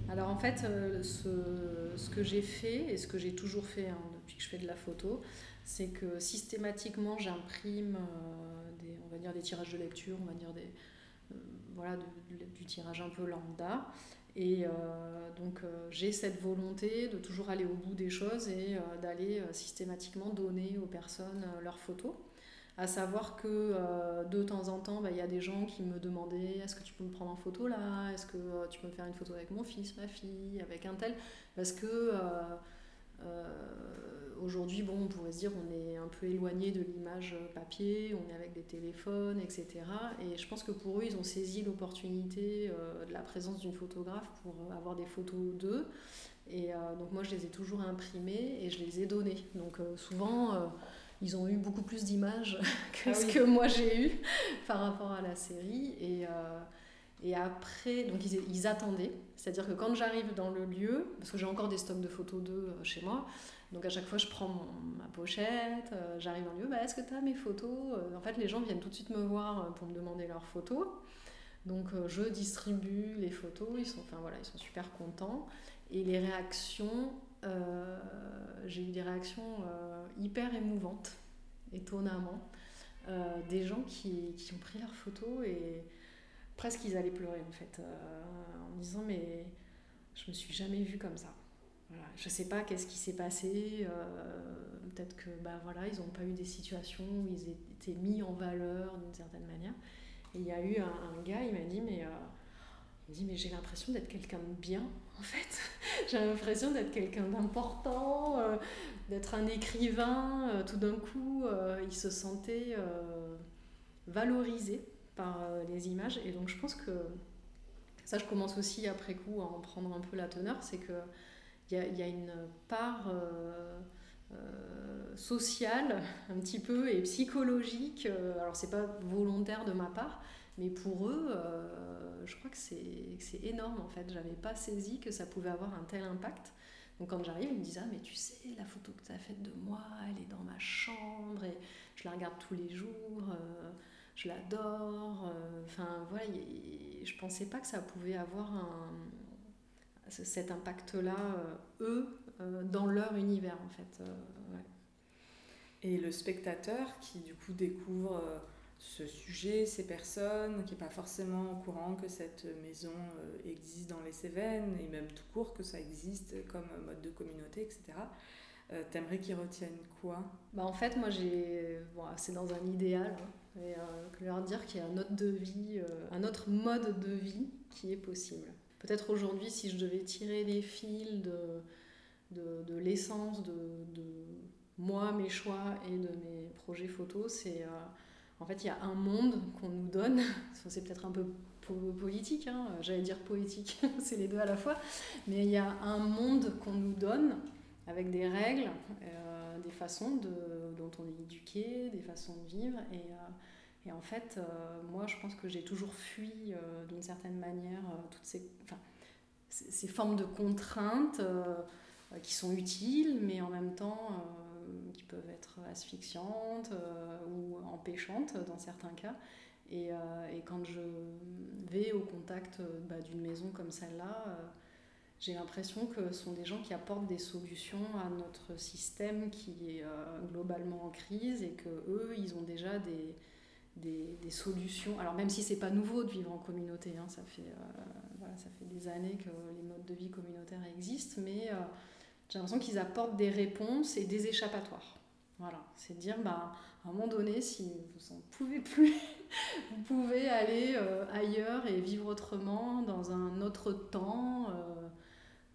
Alors en fait, euh, ce, ce que j'ai fait et ce que j'ai toujours fait hein, depuis que je fais de la photo, c'est que systématiquement j'imprime des, des tirages de lecture, on va dire des, voilà, du tirage un peu lambda. Et euh, donc euh, j'ai cette volonté de toujours aller au bout des choses et euh, d'aller systématiquement donner aux personnes leurs photos. À savoir que de temps en temps, bah, il y a des gens qui me demandaient est-ce que tu peux me prendre en photo là? Est-ce que tu peux me faire une photo avec mon fils, ma fille, avec un tel? Parce que aujourd'hui, bon, on pourrait se dire on est un peu éloigné de l'image papier, on est avec des téléphones, etc. Et je pense que pour eux, ils ont saisi l'opportunité euh, de la présence d'une photographe pour avoir des photos d'eux. Et euh, donc moi, je les ai toujours imprimées et je les ai données. Donc euh, souvent, ils ont eu beaucoup plus d'images que ah ce que moi j'ai eu par rapport à la série. Et, et après, donc ils, ils attendaient. C'est-à-dire que quand j'arrive dans le lieu, parce que j'ai encore des stocks de photos d'eux chez moi, donc à chaque fois, je prends ma pochette, euh, j'arrive le lieu, bah, est-ce que tu as mes photos euh, En fait, les gens viennent tout de suite me voir euh, pour me demander leurs photos. Donc je distribue les photos, ils sont, enfin, voilà, ils sont super contents. Et les réactions, j'ai eu des réactions hyper émouvantes, étonnamment. des gens qui, qui, ont pris leurs photos et presque ils allaient pleurer en fait, en disant mais je me suis jamais vue comme ça. Je ne sais pas qu'est-ce qui s'est passé. Euh, peut-être que bah, voilà, ils n'ont pas eu des situations où ils étaient mis en valeur d'une certaine manière. Il y a eu un, gars, il m'a dit, mais, euh, il dit, mais j'ai l'impression d'être quelqu'un de bien, en fait. j'ai l'impression d'être quelqu'un d'important, euh, d'être un écrivain. tout d'un coup, il se sentait valorisé par les images. Et donc je pense que ça, je commence aussi après coup à en prendre un peu la teneur, c'est que il y a, une part euh, euh, sociale un petit peu et psychologique. Euh, alors c'est pas volontaire de ma part, mais pour eux, je crois que c'est énorme en fait. J'avais pas saisi que ça pouvait avoir un tel impact. Donc quand j'arrive, ils me disent Ah, mais tu sais, la photo que tu as faite de moi, elle est dans ma chambre et je la regarde tous les jours, je l'adore. Enfin voilà, je pensais pas que ça pouvait avoir un, cet impact-là, euh, eux, euh, dans leur univers, en fait. Euh, Et le spectateur qui, du coup, découvre ce sujet, ces personnes, qui n'est pas forcément au courant que cette maison existe dans les Cévennes, et même tout court que ça existe comme mode de communauté, etc. T'aimerais qu'ils retiennent quoi? Bah En fait, moi, j'ai... Bon, c'est dans un idéal, hein, et que leur dire qu'il y a un autre, de vie, un autre mode de vie qui est possible. Peut-être aujourd'hui, si je devais tirer les fils de, de, l'essence de, de, moi, mes choix et de mes projets photos, c'est euh, en fait, il y a un monde qu'on nous donne. C'est peut-être un peu politique, hein, j'allais dire poétique, c'est les deux à la fois, mais il y a un monde qu'on nous donne avec des règles, euh, des façons de, dont on est éduqué, des façons de vivre. Et, euh, et en fait, euh, moi, je pense que j'ai toujours fui euh, d'une certaine manière euh, toutes ces, formes de contraintes qui sont utiles, mais en même temps qui peuvent être asphyxiantes ou empêchantes dans certains cas. Et, et, quand je vais au contact bah, d'une maison comme celle-là, j'ai l'impression que ce sont des gens qui apportent des solutions à notre système qui est globalement en crise et que eux, ils ont déjà des, des, solutions. Alors même si c'est pas nouveau de vivre en communauté, hein, ça, fait, euh, voilà, ça fait des années que les modes de vie communautaires existent, mais euh, j'ai l'impression qu'ils apportent des réponses et des échappatoires. Voilà, c'est dire, bah, à un moment donné, si vous n'en pouvez plus, vous pouvez aller euh, ailleurs et vivre autrement, dans un autre temps,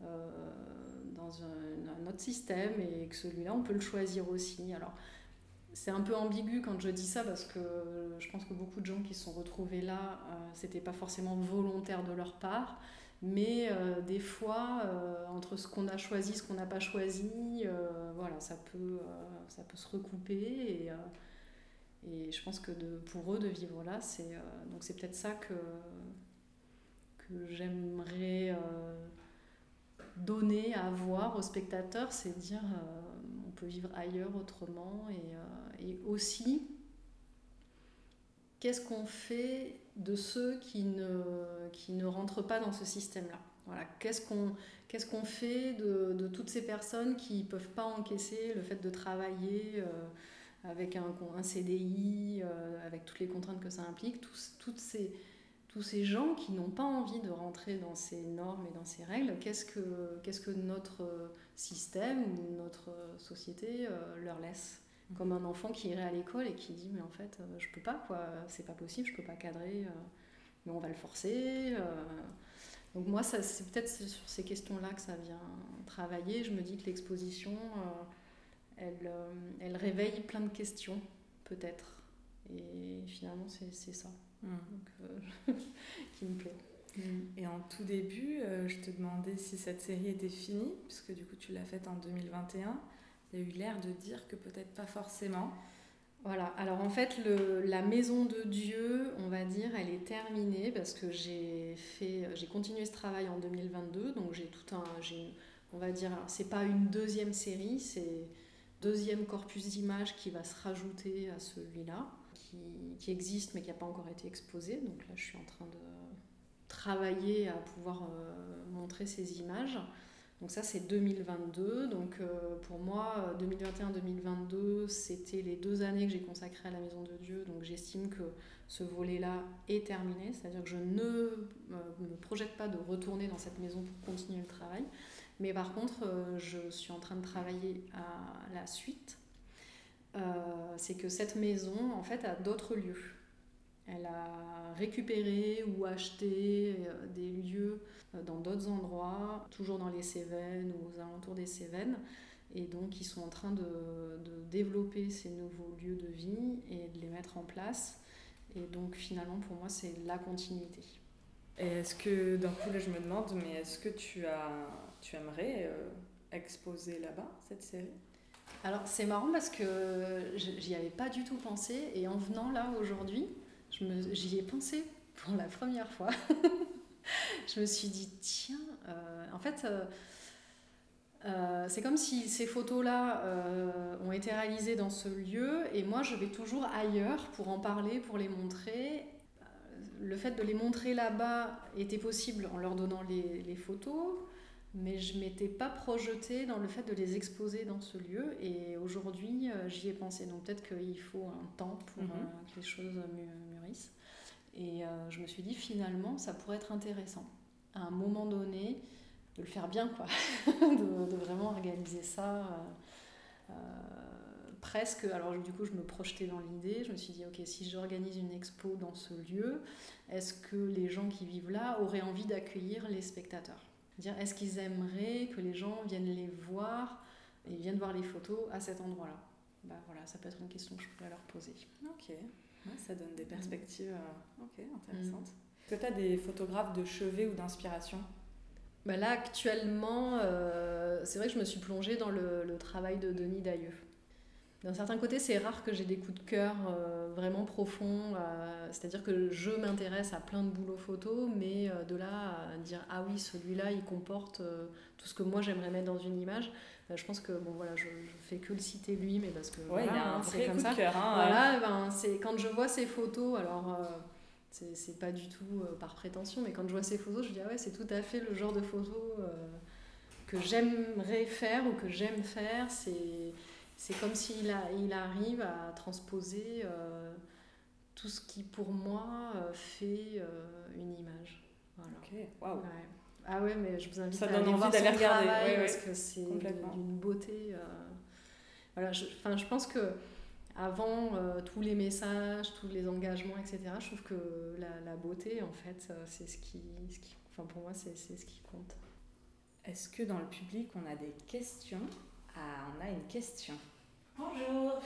dans un, un, autre système, et que celui-là, on peut le choisir aussi. Alors, c'est un peu ambigu quand je dis ça parce que je pense que beaucoup de gens qui se sont retrouvés là, euh, c'était pas forcément volontaire de leur part, mais euh, des fois, euh, entre ce qu'on a choisi, ce qu'on n'a pas choisi, voilà, ça peut, ça peut se recouper et, Et je pense que de, pour eux, de vivre là, c'est donc peut-être ça que, que j'aimerais donner à voir aux spectateurs, c'est dire vivre ailleurs autrement et, et aussi qu'est-ce qu'on fait de ceux qui ne, qui ne rentrent pas dans ce système-là? Voilà, Qu'est-ce qu'on qu'est-ce qu'on fait de, de, toutes ces personnes qui ne peuvent pas encaisser le fait de travailler euh, avec un, un CDI, euh, avec toutes les contraintes que ça implique, tous, toutes ces, tous ces gens qui n'ont pas envie de rentrer dans ces normes et dans ces règles, qu'est-ce que, qu'est-ce que notre système ou notre société euh, leur laisse comme un enfant qui irait à l'école et qui dit mais en fait euh, je peux pas quoi. C'est pas possible je peux pas cadrer euh, mais on va le forcer euh. donc moi ça c'est peut-être sur ces questions là que ça vient travailler. Je me dis que l'exposition elle, elle réveille plein de questions peut-être. Et finalement c'est ça mmh. donc, qui me plaît mmh. et en tout début, je te demandais si cette série était finie, puisque du coup tu l'as faite en 2021 il y a eu l'air de dire que peut-être pas forcément. Voilà, alors en fait, le, la maison de Dieu, on va dire, elle est terminée parce que j'ai fait, j'ai continué ce travail en 2022, donc j'ai tout un, j'ai, on va dire, c'est pas une deuxième série, c'est deuxième corpus d'images qui va se rajouter à celui-là, qui, existe mais qui n'a pas encore été exposé, donc là je suis en train de travailler à pouvoir euh, montrer ces images. Donc ça, c'est 2022. Donc euh, pour moi, 2021-2022, c'était les deux années que j'ai consacrées à la Maison de Dieu. Donc j'estime que ce volet-là est terminé. C'est-à-dire que je ne euh, me projette pas de retourner dans cette maison pour continuer le travail. Mais par contre, euh, je suis en train de travailler à la suite. C'est que cette maison, en fait, a d'autres lieux. Elle a récupéré ou acheté des lieux euh, dans d'autres endroits, toujours dans les Cévennes ou aux alentours des Cévennes. Et donc, ils sont en train de, de, développer ces nouveaux lieux de vie et de les mettre en place. Et donc, finalement, pour moi, c'est la continuité. Est-ce que, d'un coup, là, je me demande, mais est-ce que tu, as, tu aimerais euh, exposer là-bas, cette série? Alors, c'est marrant parce que j'y avais pas du tout pensé. Et en venant là aujourd'hui, j'y ai pensé pour la première fois. je me suis dit, tiens, euh, en fait, euh, euh, c'est comme si ces photos-là ont été réalisées dans ce lieu et moi, je vais toujours ailleurs pour en parler, pour les montrer. Le fait de les montrer là-bas était possible en leur donnant les, les photos, mais je m'étais pas projetée dans le fait de les exposer dans ce lieu et aujourd'hui j'y ai pensé donc peut-être qu'il faut un temps pour mhm. que les choses mûrissent et euh, je me suis dit, finalement, ça pourrait être intéressant, à un moment donné, de le faire bien, quoi. de, de, vraiment organiser ça. Euh, euh, presque, alors du coup je me projetais dans l'idée, je me suis dit ok si j'organise une expo dans ce lieu, est-ce que les gens qui vivent là auraient envie d'accueillir les spectateurs? Dire est-ce qu'ils aimeraient que les gens viennent les voir et viennent voir les photos à cet endroit-là? Bah, voilà, ça peut être une question que je pourrais leur poser. Ok ça donne des perspectives euh, ok, intéressantes. Est-ce que tu as des photographes de chevet ou d'inspiration? Bah Là, actuellement, euh, c'est vrai que je me suis plongée dans le, le travail de Denis Dailleux. D'un certain côté, c'est rare que j'ai des coups de cœur euh, vraiment profonds. C'est-à-dire que je m'intéresse à plein de boulots photos, mais de là à dire ah oui, celui-là, il comporte tout ce que moi j'aimerais mettre dans une image. Euh, je pense que bon voilà, je, je fais que le citer lui, mais parce que ouais, a un vrai comme coup ça. De cœur, hein, voilà, ben, c'est quand je vois ces photos, alors euh, c'est pas du tout euh, par prétention, mais quand je vois ces photos, je dis ah ouais, c'est tout à fait le genre de photos que j'aimerais faire ou que j'aime faire. C'est c'est comme s'il a, il arrive à transposer tout ce qui pour moi fait une image. Voilà. Ok, waouh. Ouais. Ah ouais, mais je vous invite ça à aller voir d'aller regarder ouais, parce que c'est d'une beauté. Euh... Voilà, je, je pense que avant euh, tous les messages, tous les engagements, etc., je trouve que la, la beauté, en fait, euh, c'est ce qui, ce qui, enfin pour moi, c'est ce qui compte. Est-ce que dans le public, on a des questions? Ah, on a une question. Bonjour.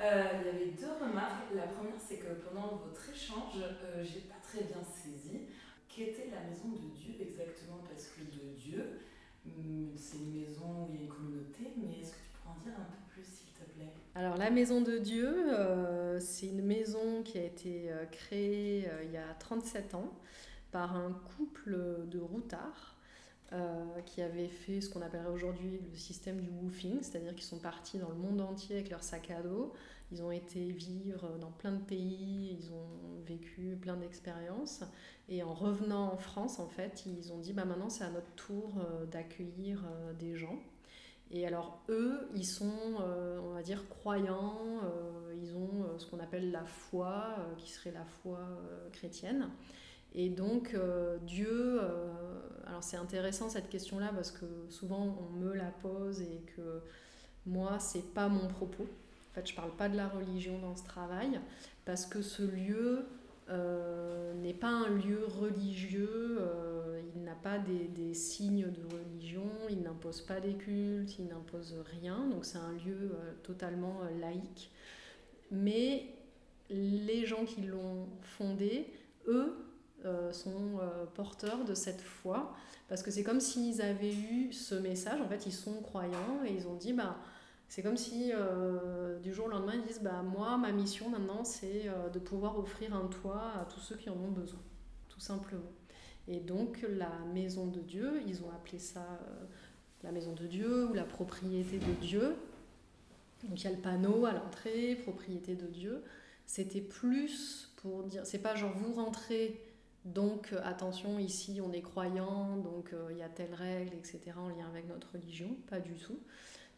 Euh, il y avait deux remarques. La première, c'est que pendant votre échange, euh, j'ai pas très bien saisi qu'était la maison de Dieu exactement Parce que de Dieu, hum, c'est une maison où il y a une communauté, mais est-ce que tu pourrais en dire un peu plus, s'il te plaît? Alors, la Maison de Dieu, euh, c'est une maison qui a été créée il y a 37 ans par un couple de routards qui avait fait ce qu'on appellerait aujourd'hui le système du woofing, c'est-à-dire qu'ils sont partis dans le monde entier avec leur sac à dos. Ils ont été vivre dans plein de pays, ils ont vécu plein d'expériences. Et en revenant en France, en fait, ils ont dit bah, maintenant c'est à notre tour d'accueillir des gens. Et alors eux, ils sont, euh, on va dire, croyants, euh, ils ont euh, ce qu'on appelle la foi, qui serait la foi chrétienne. Et donc Dieu, alors c'est intéressant cette question-là parce que souvent on me la pose et que moi c'est pas mon propos. En fait, je parle pas de la religion dans ce travail parce que ce lieu, euh, n'est pas un lieu religieux, euh, il n'a pas des, des, signes de religion, il n'impose pas des cultes, il n'impose rien, donc c'est un lieu euh, totalement laïque. Mais les gens qui l'ont fondé, eux, sont porteurs de cette foi, parce que c'est comme s'ils avaient eu ce message, en fait ils sont croyants et ils ont dit, bah, c'est comme si euh, du jour au lendemain ils disent bah moi ma mission maintenant c'est euh, de pouvoir offrir un toit à tous ceux qui en ont besoin, tout simplement. Et donc la maison de Dieu, ils ont appelé ça euh, la maison de Dieu ou la propriété de Dieu. Donc il y a le panneau à l'entrée, propriété de Dieu. C'était plus pour dire, c'est pas genre vous rentrez donc attention, ici on est croyant, donc il y a telle règle, etc. en lien avec notre religion, pas du tout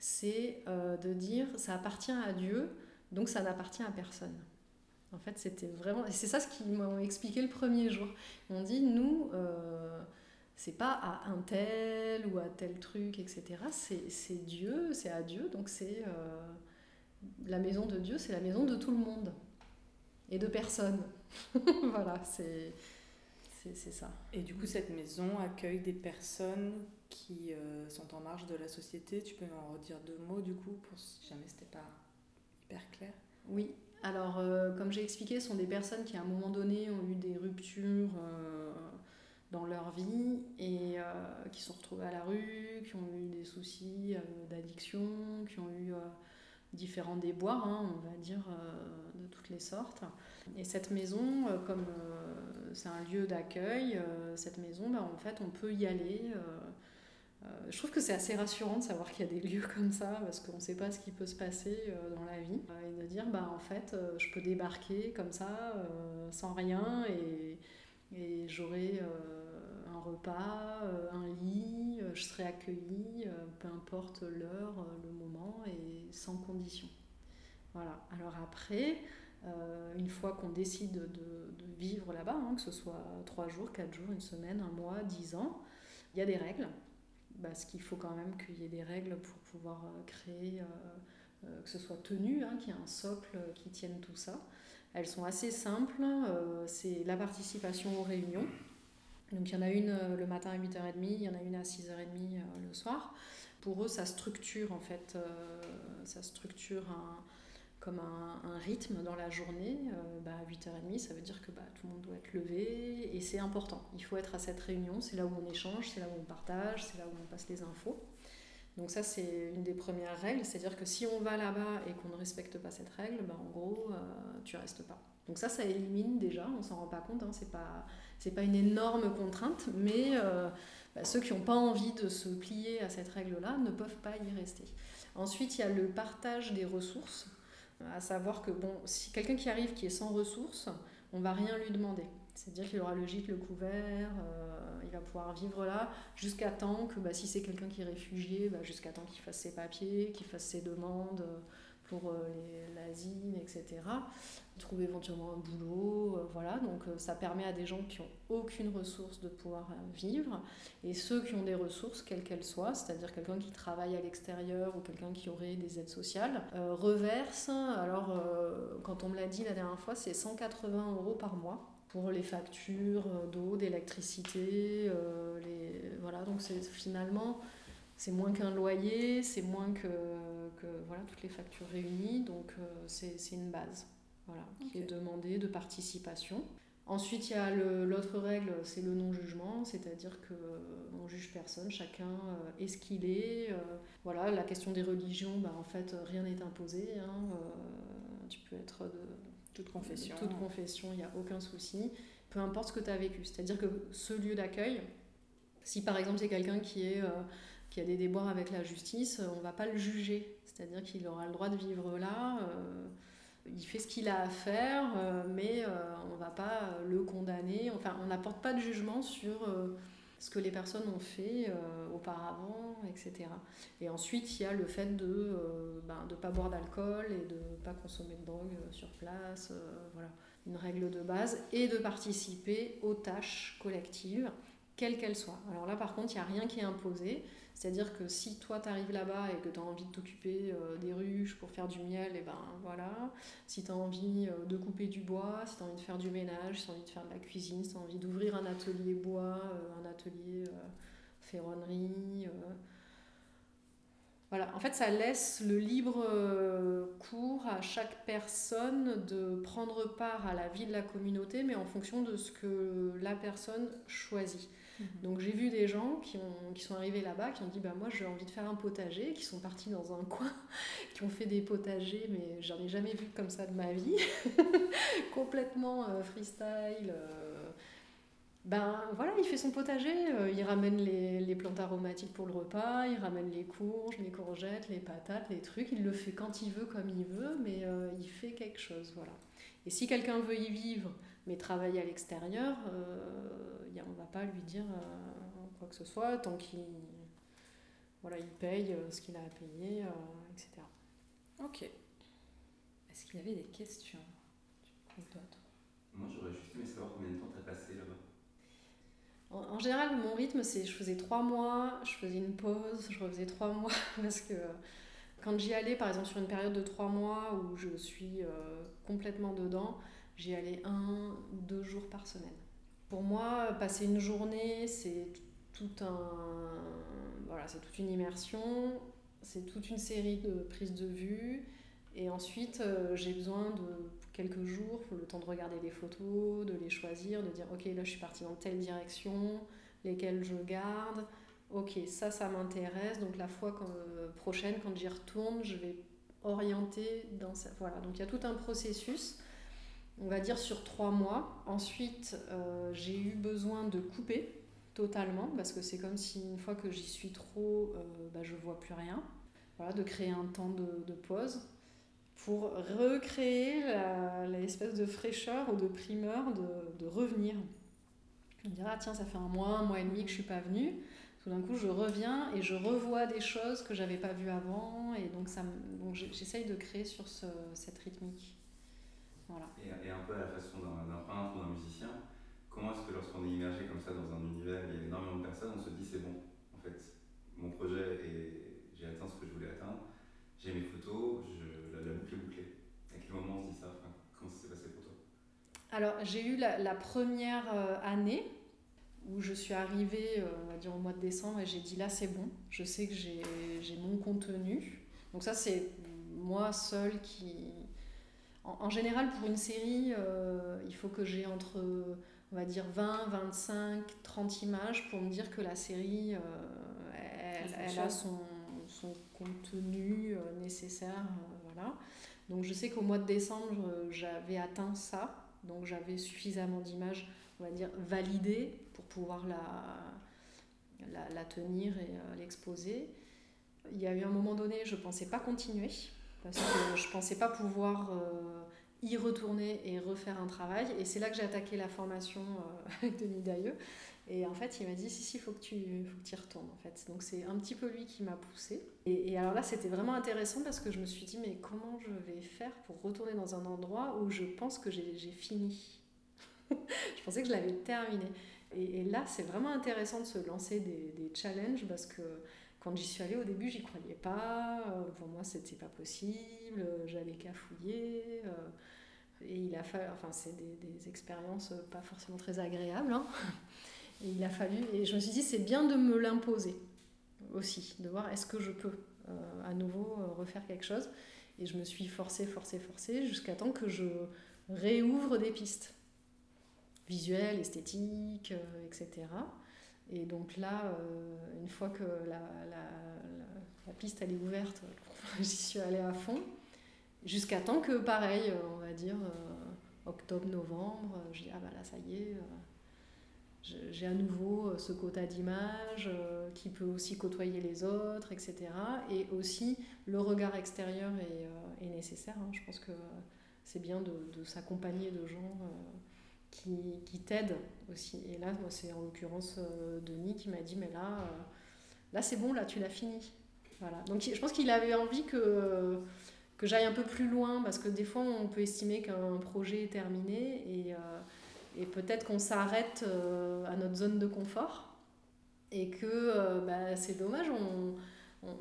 c'est euh, de dire ça appartient à Dieu, donc ça n'appartient à personne. En fait, c'était vraiment. C'est ça ce qu'ils m'ont expliqué le premier jour. Ils m'ont dit nous, euh, c'est pas à un tel ou à tel truc, etc. C'est Dieu, c'est à Dieu, donc c'est. Euh, la maison de Dieu, c'est la maison de tout le monde et de personne. voilà, c'est c'est ça. Et du coup, cette maison accueille des personnes qui euh, sont en marge de la société. Tu peux en redire deux mots du coup, pour si jamais c'était pas hyper clair? Oui, alors euh, comme j'ai expliqué, ce sont des personnes qui à un moment donné ont eu des ruptures euh, dans leur vie et qui sont retrouvées à la rue, qui ont eu des soucis d'addiction, qui ont eu différents déboires, hein, on va dire, de toutes les sortes. Et cette maison, comme c'est un lieu d'accueil, cette maison, bah, en fait, on peut y aller euh, je trouve que c'est assez rassurant de savoir qu'il y a des lieux comme ça parce qu'on ne sait pas ce qui peut se passer euh, dans la vie euh, et de dire bah en fait je peux débarquer comme ça sans rien et, et j'aurai un repas, un lit, je serai accueillie, peu importe l'heure, le moment et sans condition. Voilà. Alors après, une fois qu'on décide de, vivre là-bas, hein, que ce soit trois jours, quatre jours, une semaine, un mois, dix ans, il y a des règles parce qu'il faut quand même qu'il y ait des règles pour pouvoir euh, créer, euh, euh, que ce soit tenu, hein, qu'il y ait un socle qui tienne tout ça. Elles sont assez simples, c'est la participation aux réunions. Donc il y en a une le matin à 8h30, il y en a une à 6h30 le soir. Pour eux, ça structure en fait, ça structure un, comme un, rythme dans la journée. Euh, bah, à 8h30, ça veut dire que bah, tout le monde doit être levé et c'est important. Il faut être à cette réunion, c'est là où on échange, c'est là où on partage, c'est là où on passe les infos. Donc ça, c'est une des premières règles, c'est-à-dire que si on va là-bas et qu'on ne respecte pas cette règle, bah, en gros, euh, tu restes pas. Donc ça, ça élimine déjà, on s'en rend pas compte, hein, c'est pas, pas une énorme contrainte, mais euh, bah, ceux qui n'ont pas envie de se plier à cette règle-là ne peuvent pas y rester. Ensuite, il y a le partage des ressources. À savoir que bon, si quelqu'un qui arrive qui est sans ressources, on va rien lui demander. C'est-à-dire qu'il aura le gîte, le couvert, euh, il va pouvoir vivre là jusqu'à temps que, bah, si c'est quelqu'un qui est réfugié, bah, jusqu'à temps qu'il fasse ses papiers, qu'il fasse ses demandes pour euh, l'asile, etc trouver éventuellement un boulot, euh, voilà. Donc euh, ça permet à des gens qui ont aucune ressource de pouvoir euh, vivre, et ceux qui ont des ressources, quelles qu'elles soient, c'est-à-dire quelqu'un qui travaille à l'extérieur ou quelqu'un qui aurait des aides sociales, reverse. Alors quand on me l'a dit la dernière fois, c'est 180 euros par mois pour les factures d'eau, d'électricité, les... voilà. Donc c'est finalement c'est moins qu'un loyer, c'est moins que, que, voilà, toutes les factures réunies, donc c'est une base voilà, qui est demandé de participation. Ensuite, il y a l'autre règle, c'est le non-jugement, c'est-à-dire qu'on ne juge personne, chacun est ce qu'il est. voilà, la question des religions, bah, en fait, rien n'est imposé. Hein, tu peux être de toute confession. toute confession, il n'y a aucun souci, peu importe ce que tu as vécu. C'est-à-dire que ce lieu d'accueil, si par exemple c'est quelqu'un qui, est, qui a des déboires avec la justice, on ne va pas le juger. C'est-à-dire qu'il aura le droit de vivre là il fait ce qu'il a à faire, euh, mais euh, on ne va pas le condamner. Enfin, on n'apporte pas de jugement sur euh, ce que les personnes ont fait auparavant, etc. Et ensuite, il y a le fait de ne ben, pas boire d'alcool et de ne pas consommer de drogue sur place. voilà, une règle de base. Et de participer aux tâches collectives, quelles qu'elles soient. Alors là, par contre, il n'y a rien qui est imposé. C'est-à-dire que si toi tu arrives là-bas et que tu as envie de t'occuper euh, des ruches pour faire du miel, et ben voilà. Si tu as envie euh, de couper du bois, si tu as envie de faire du ménage, si tu as envie de faire de la cuisine, si tu as envie d'ouvrir un atelier bois, euh, un atelier ferronnerie. Voilà, en fait, ça laisse le libre cours à chaque personne de prendre part à la vie de la communauté, mais en fonction de ce que la personne choisit. Mhm. Donc j'ai vu des gens qui, ont, qui sont arrivés là-bas, qui ont dit bah moi j'ai envie de faire un potager, qui sont partis dans un coin, qui ont fait des potagers, mais j'en ai jamais vu comme ça de ma vie, complètement euh, freestyle. Euh. Ben voilà, il fait son potager, euh, il ramène les, les, plantes aromatiques pour le repas, il ramène les courges, les courgettes, les patates, les trucs, il le fait quand il veut, comme il veut, mais il fait quelque chose, voilà. Et si quelqu'un veut y vivre, mais travailler à l'extérieur, on ne va pas lui dire euh, quoi que ce soit tant qu'il voilà, il paye euh, ce qu'il a à payer, etc. Ok. Est-ce qu'il y avait des questions d'autres? Moi, j'aurais juste aimé savoir combien de temps tu as passé là-bas. En, général, mon rythme, c'est je faisais trois mois, je faisais une pause, je refaisais trois mois, parce que quand j'y allais, par exemple, sur une période de trois mois où je suis complètement dedans, J'y allais un ou deux jours par semaine. Pour moi, passer une journée, c'est tout un, voilà, c'est toute une immersion, c'est toute une série de prises de vue. Et ensuite, euh, j'ai besoin de quelques jours, le temps de regarder les photos, de les choisir, de dire ok, là je suis partie dans telle direction, lesquelles je garde. Ok, ça, ça m'intéresse. Donc la fois euh, prochaine, quand j'y retourne, je vais orienter dans ça. Voilà, donc il y a tout un processus on va dire sur trois mois. Ensuite, euh, j'ai eu besoin de couper totalement, parce que c'est comme si une fois que j'y suis trop, euh, bah, je vois plus rien. Voilà, de créer un temps de, pause pour recréer l'espèce de fraîcheur ou de primeur de, revenir. On dira, ah, tiens, ça fait un mois, un mois et demi que je suis pas venue. Tout d'un coup, je reviens et je revois des choses que j'avais pas vues avant. Et donc, donc j'essaye de créer sur cette rythmique. Et, un peu à la façon d'un peintre ou d'un musicien, comment est-ce que lorsqu'on est immergé comme ça dans un univers où il y a énormément de personnes, on se dit c'est bon, en fait, mon projet, et j'ai atteint ce que je voulais atteindre, j'ai mes photos, je, la, boucle est bouclée. À quel moment on se dit ça? Comment ça s'est passé pour toi? Alors j'ai eu la, première euh, année où je suis arrivée, euh, on va dire au mois de décembre, et j'ai dit là c'est bon, je sais que j'ai mon contenu. Donc ça c'est moi seule qui, en, général, pour une série, euh, il faut que j'ai entre, on va dire, 20, 25, 30 images pour me dire que la série, euh, elle, a son, contenu euh, nécessaire. voilà. Donc je sais qu'au mois de décembre, j'avais atteint ça. Donc j'avais suffisamment d'images, on va dire, validées pour pouvoir la, la, tenir et l'exposer. Il y a eu un moment donné, je ne pensais pas continuer parce que je pensais pas pouvoir euh, y retourner et refaire un travail. Et c'est là que j'ai attaqué la formation euh, avec Denis Dailleux. Et en fait, il m'a dit si, si, il faut que tu faut que y retournes. En fait. Donc c'est un petit peu lui qui m'a poussé. Et, et, alors là, c'était vraiment intéressant parce que je me suis dit mais comment je vais faire pour retourner dans un endroit où je pense que j'ai fini? Je pensais que je l'avais terminé. Et, et là, c'est vraiment intéressant de se lancer des, des challenges parce que quand j'y suis allée au début, j'y croyais pas. Euh, pour moi, c'était pas possible. Euh, j'allais cafouiller. Euh, et il a fallu. Enfin, c'est des, expériences pas forcément très agréables. Hein. Il a fallu. Et je me suis dit, c'est bien de me l'imposer aussi, de voir est-ce que je peux à nouveau refaire quelque chose. Et je me suis forcée, forcée, forcée jusqu'à temps que je réouvre des pistes. visuelle, esthétique, etc. Et donc là, une fois que la, la, la, piste elle est ouverte, j'y suis allée à fond. Jusqu'à temps que, pareil, on va dire octobre, novembre, je dis ah bah là ça y est, j'ai à nouveau ce quota d'image qui peut aussi côtoyer les autres, etc. Et aussi le regard extérieur est, nécessaire. Hein. Je pense que c'est bien de s'accompagner de gens qui, qui t'aident aussi. Et là, moi, c'est en l'occurrence euh, Denis qui m'a dit, mais là, euh, là c'est bon, là, tu l'as fini. Voilà. Donc je pense qu'il avait envie que, que j'aille un peu plus loin, parce que des fois, on peut estimer qu'un projet est terminé, et, euh, et peut-être qu'on s'arrête à notre zone de confort, et que bah, c'est dommage,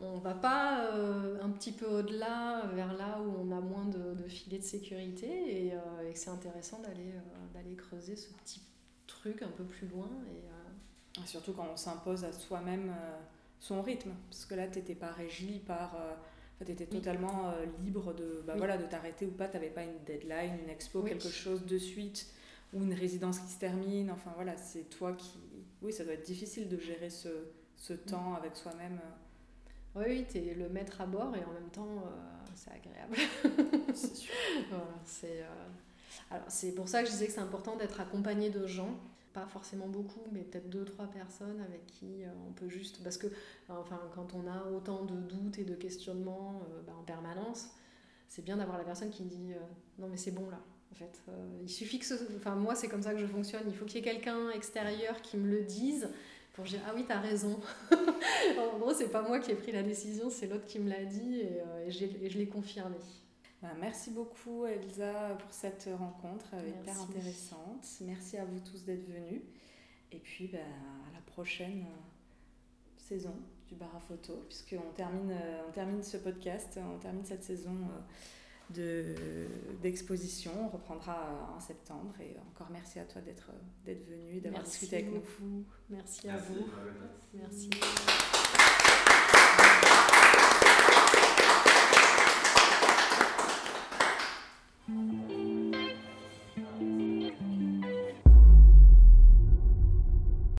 on ne va pas euh, un petit peu au-delà, vers là où on a moins de, de filets de sécurité et, euh, et c'est intéressant d'aller euh, d'aller creuser ce petit truc un peu plus loin. Et, Surtout quand on s'impose à soi-même son rythme, parce que là, tu n'étais pas régie par... tu étais totalement libre de, bah, voilà, de t'arrêter ou pas, tu n'avais pas une deadline, une expo, quelque chose de suite, ou une résidence qui se termine, enfin voilà, c'est toi qui... Oui, ça doit être difficile de gérer ce, ce temps avec soi-même. Oui, tu es le maître à bord et en même temps, euh, c'est agréable. c'est sûr. c'est, euh, Alors, c'est pour ça que je disais que c'est important d'être accompagné de gens. Pas forcément beaucoup, mais peut-être deux, trois personnes avec qui euh, on peut juste. Parce que, enfin, quand on a autant de doutes et de questionnements bah, en permanence, c'est bien d'avoir la personne qui dit non, mais c'est bon là. En fait, il suffit que ce... Enfin, moi, c'est comme ça que je fonctionne. Il faut qu'il y ait quelqu'un extérieur qui me le dise pour dire ah oui t'as raison. En gros c'est pas moi qui ai pris la décision c'est l'autre qui me l'a dit et, euh, je l'ai confirmé. Bah, merci beaucoup Elsa pour cette rencontre euh, hyper intéressante. Merci à vous tous d'être venus. Et puis bah, à la prochaine euh, saison du bar à photo puisqu'on termine on termine ce podcast on termine cette saison d'exposition. on reprendra en septembre. Et encore merci à toi d'être venu, d'avoir discuté avec nous. Merci à merci. vous. Merci. merci.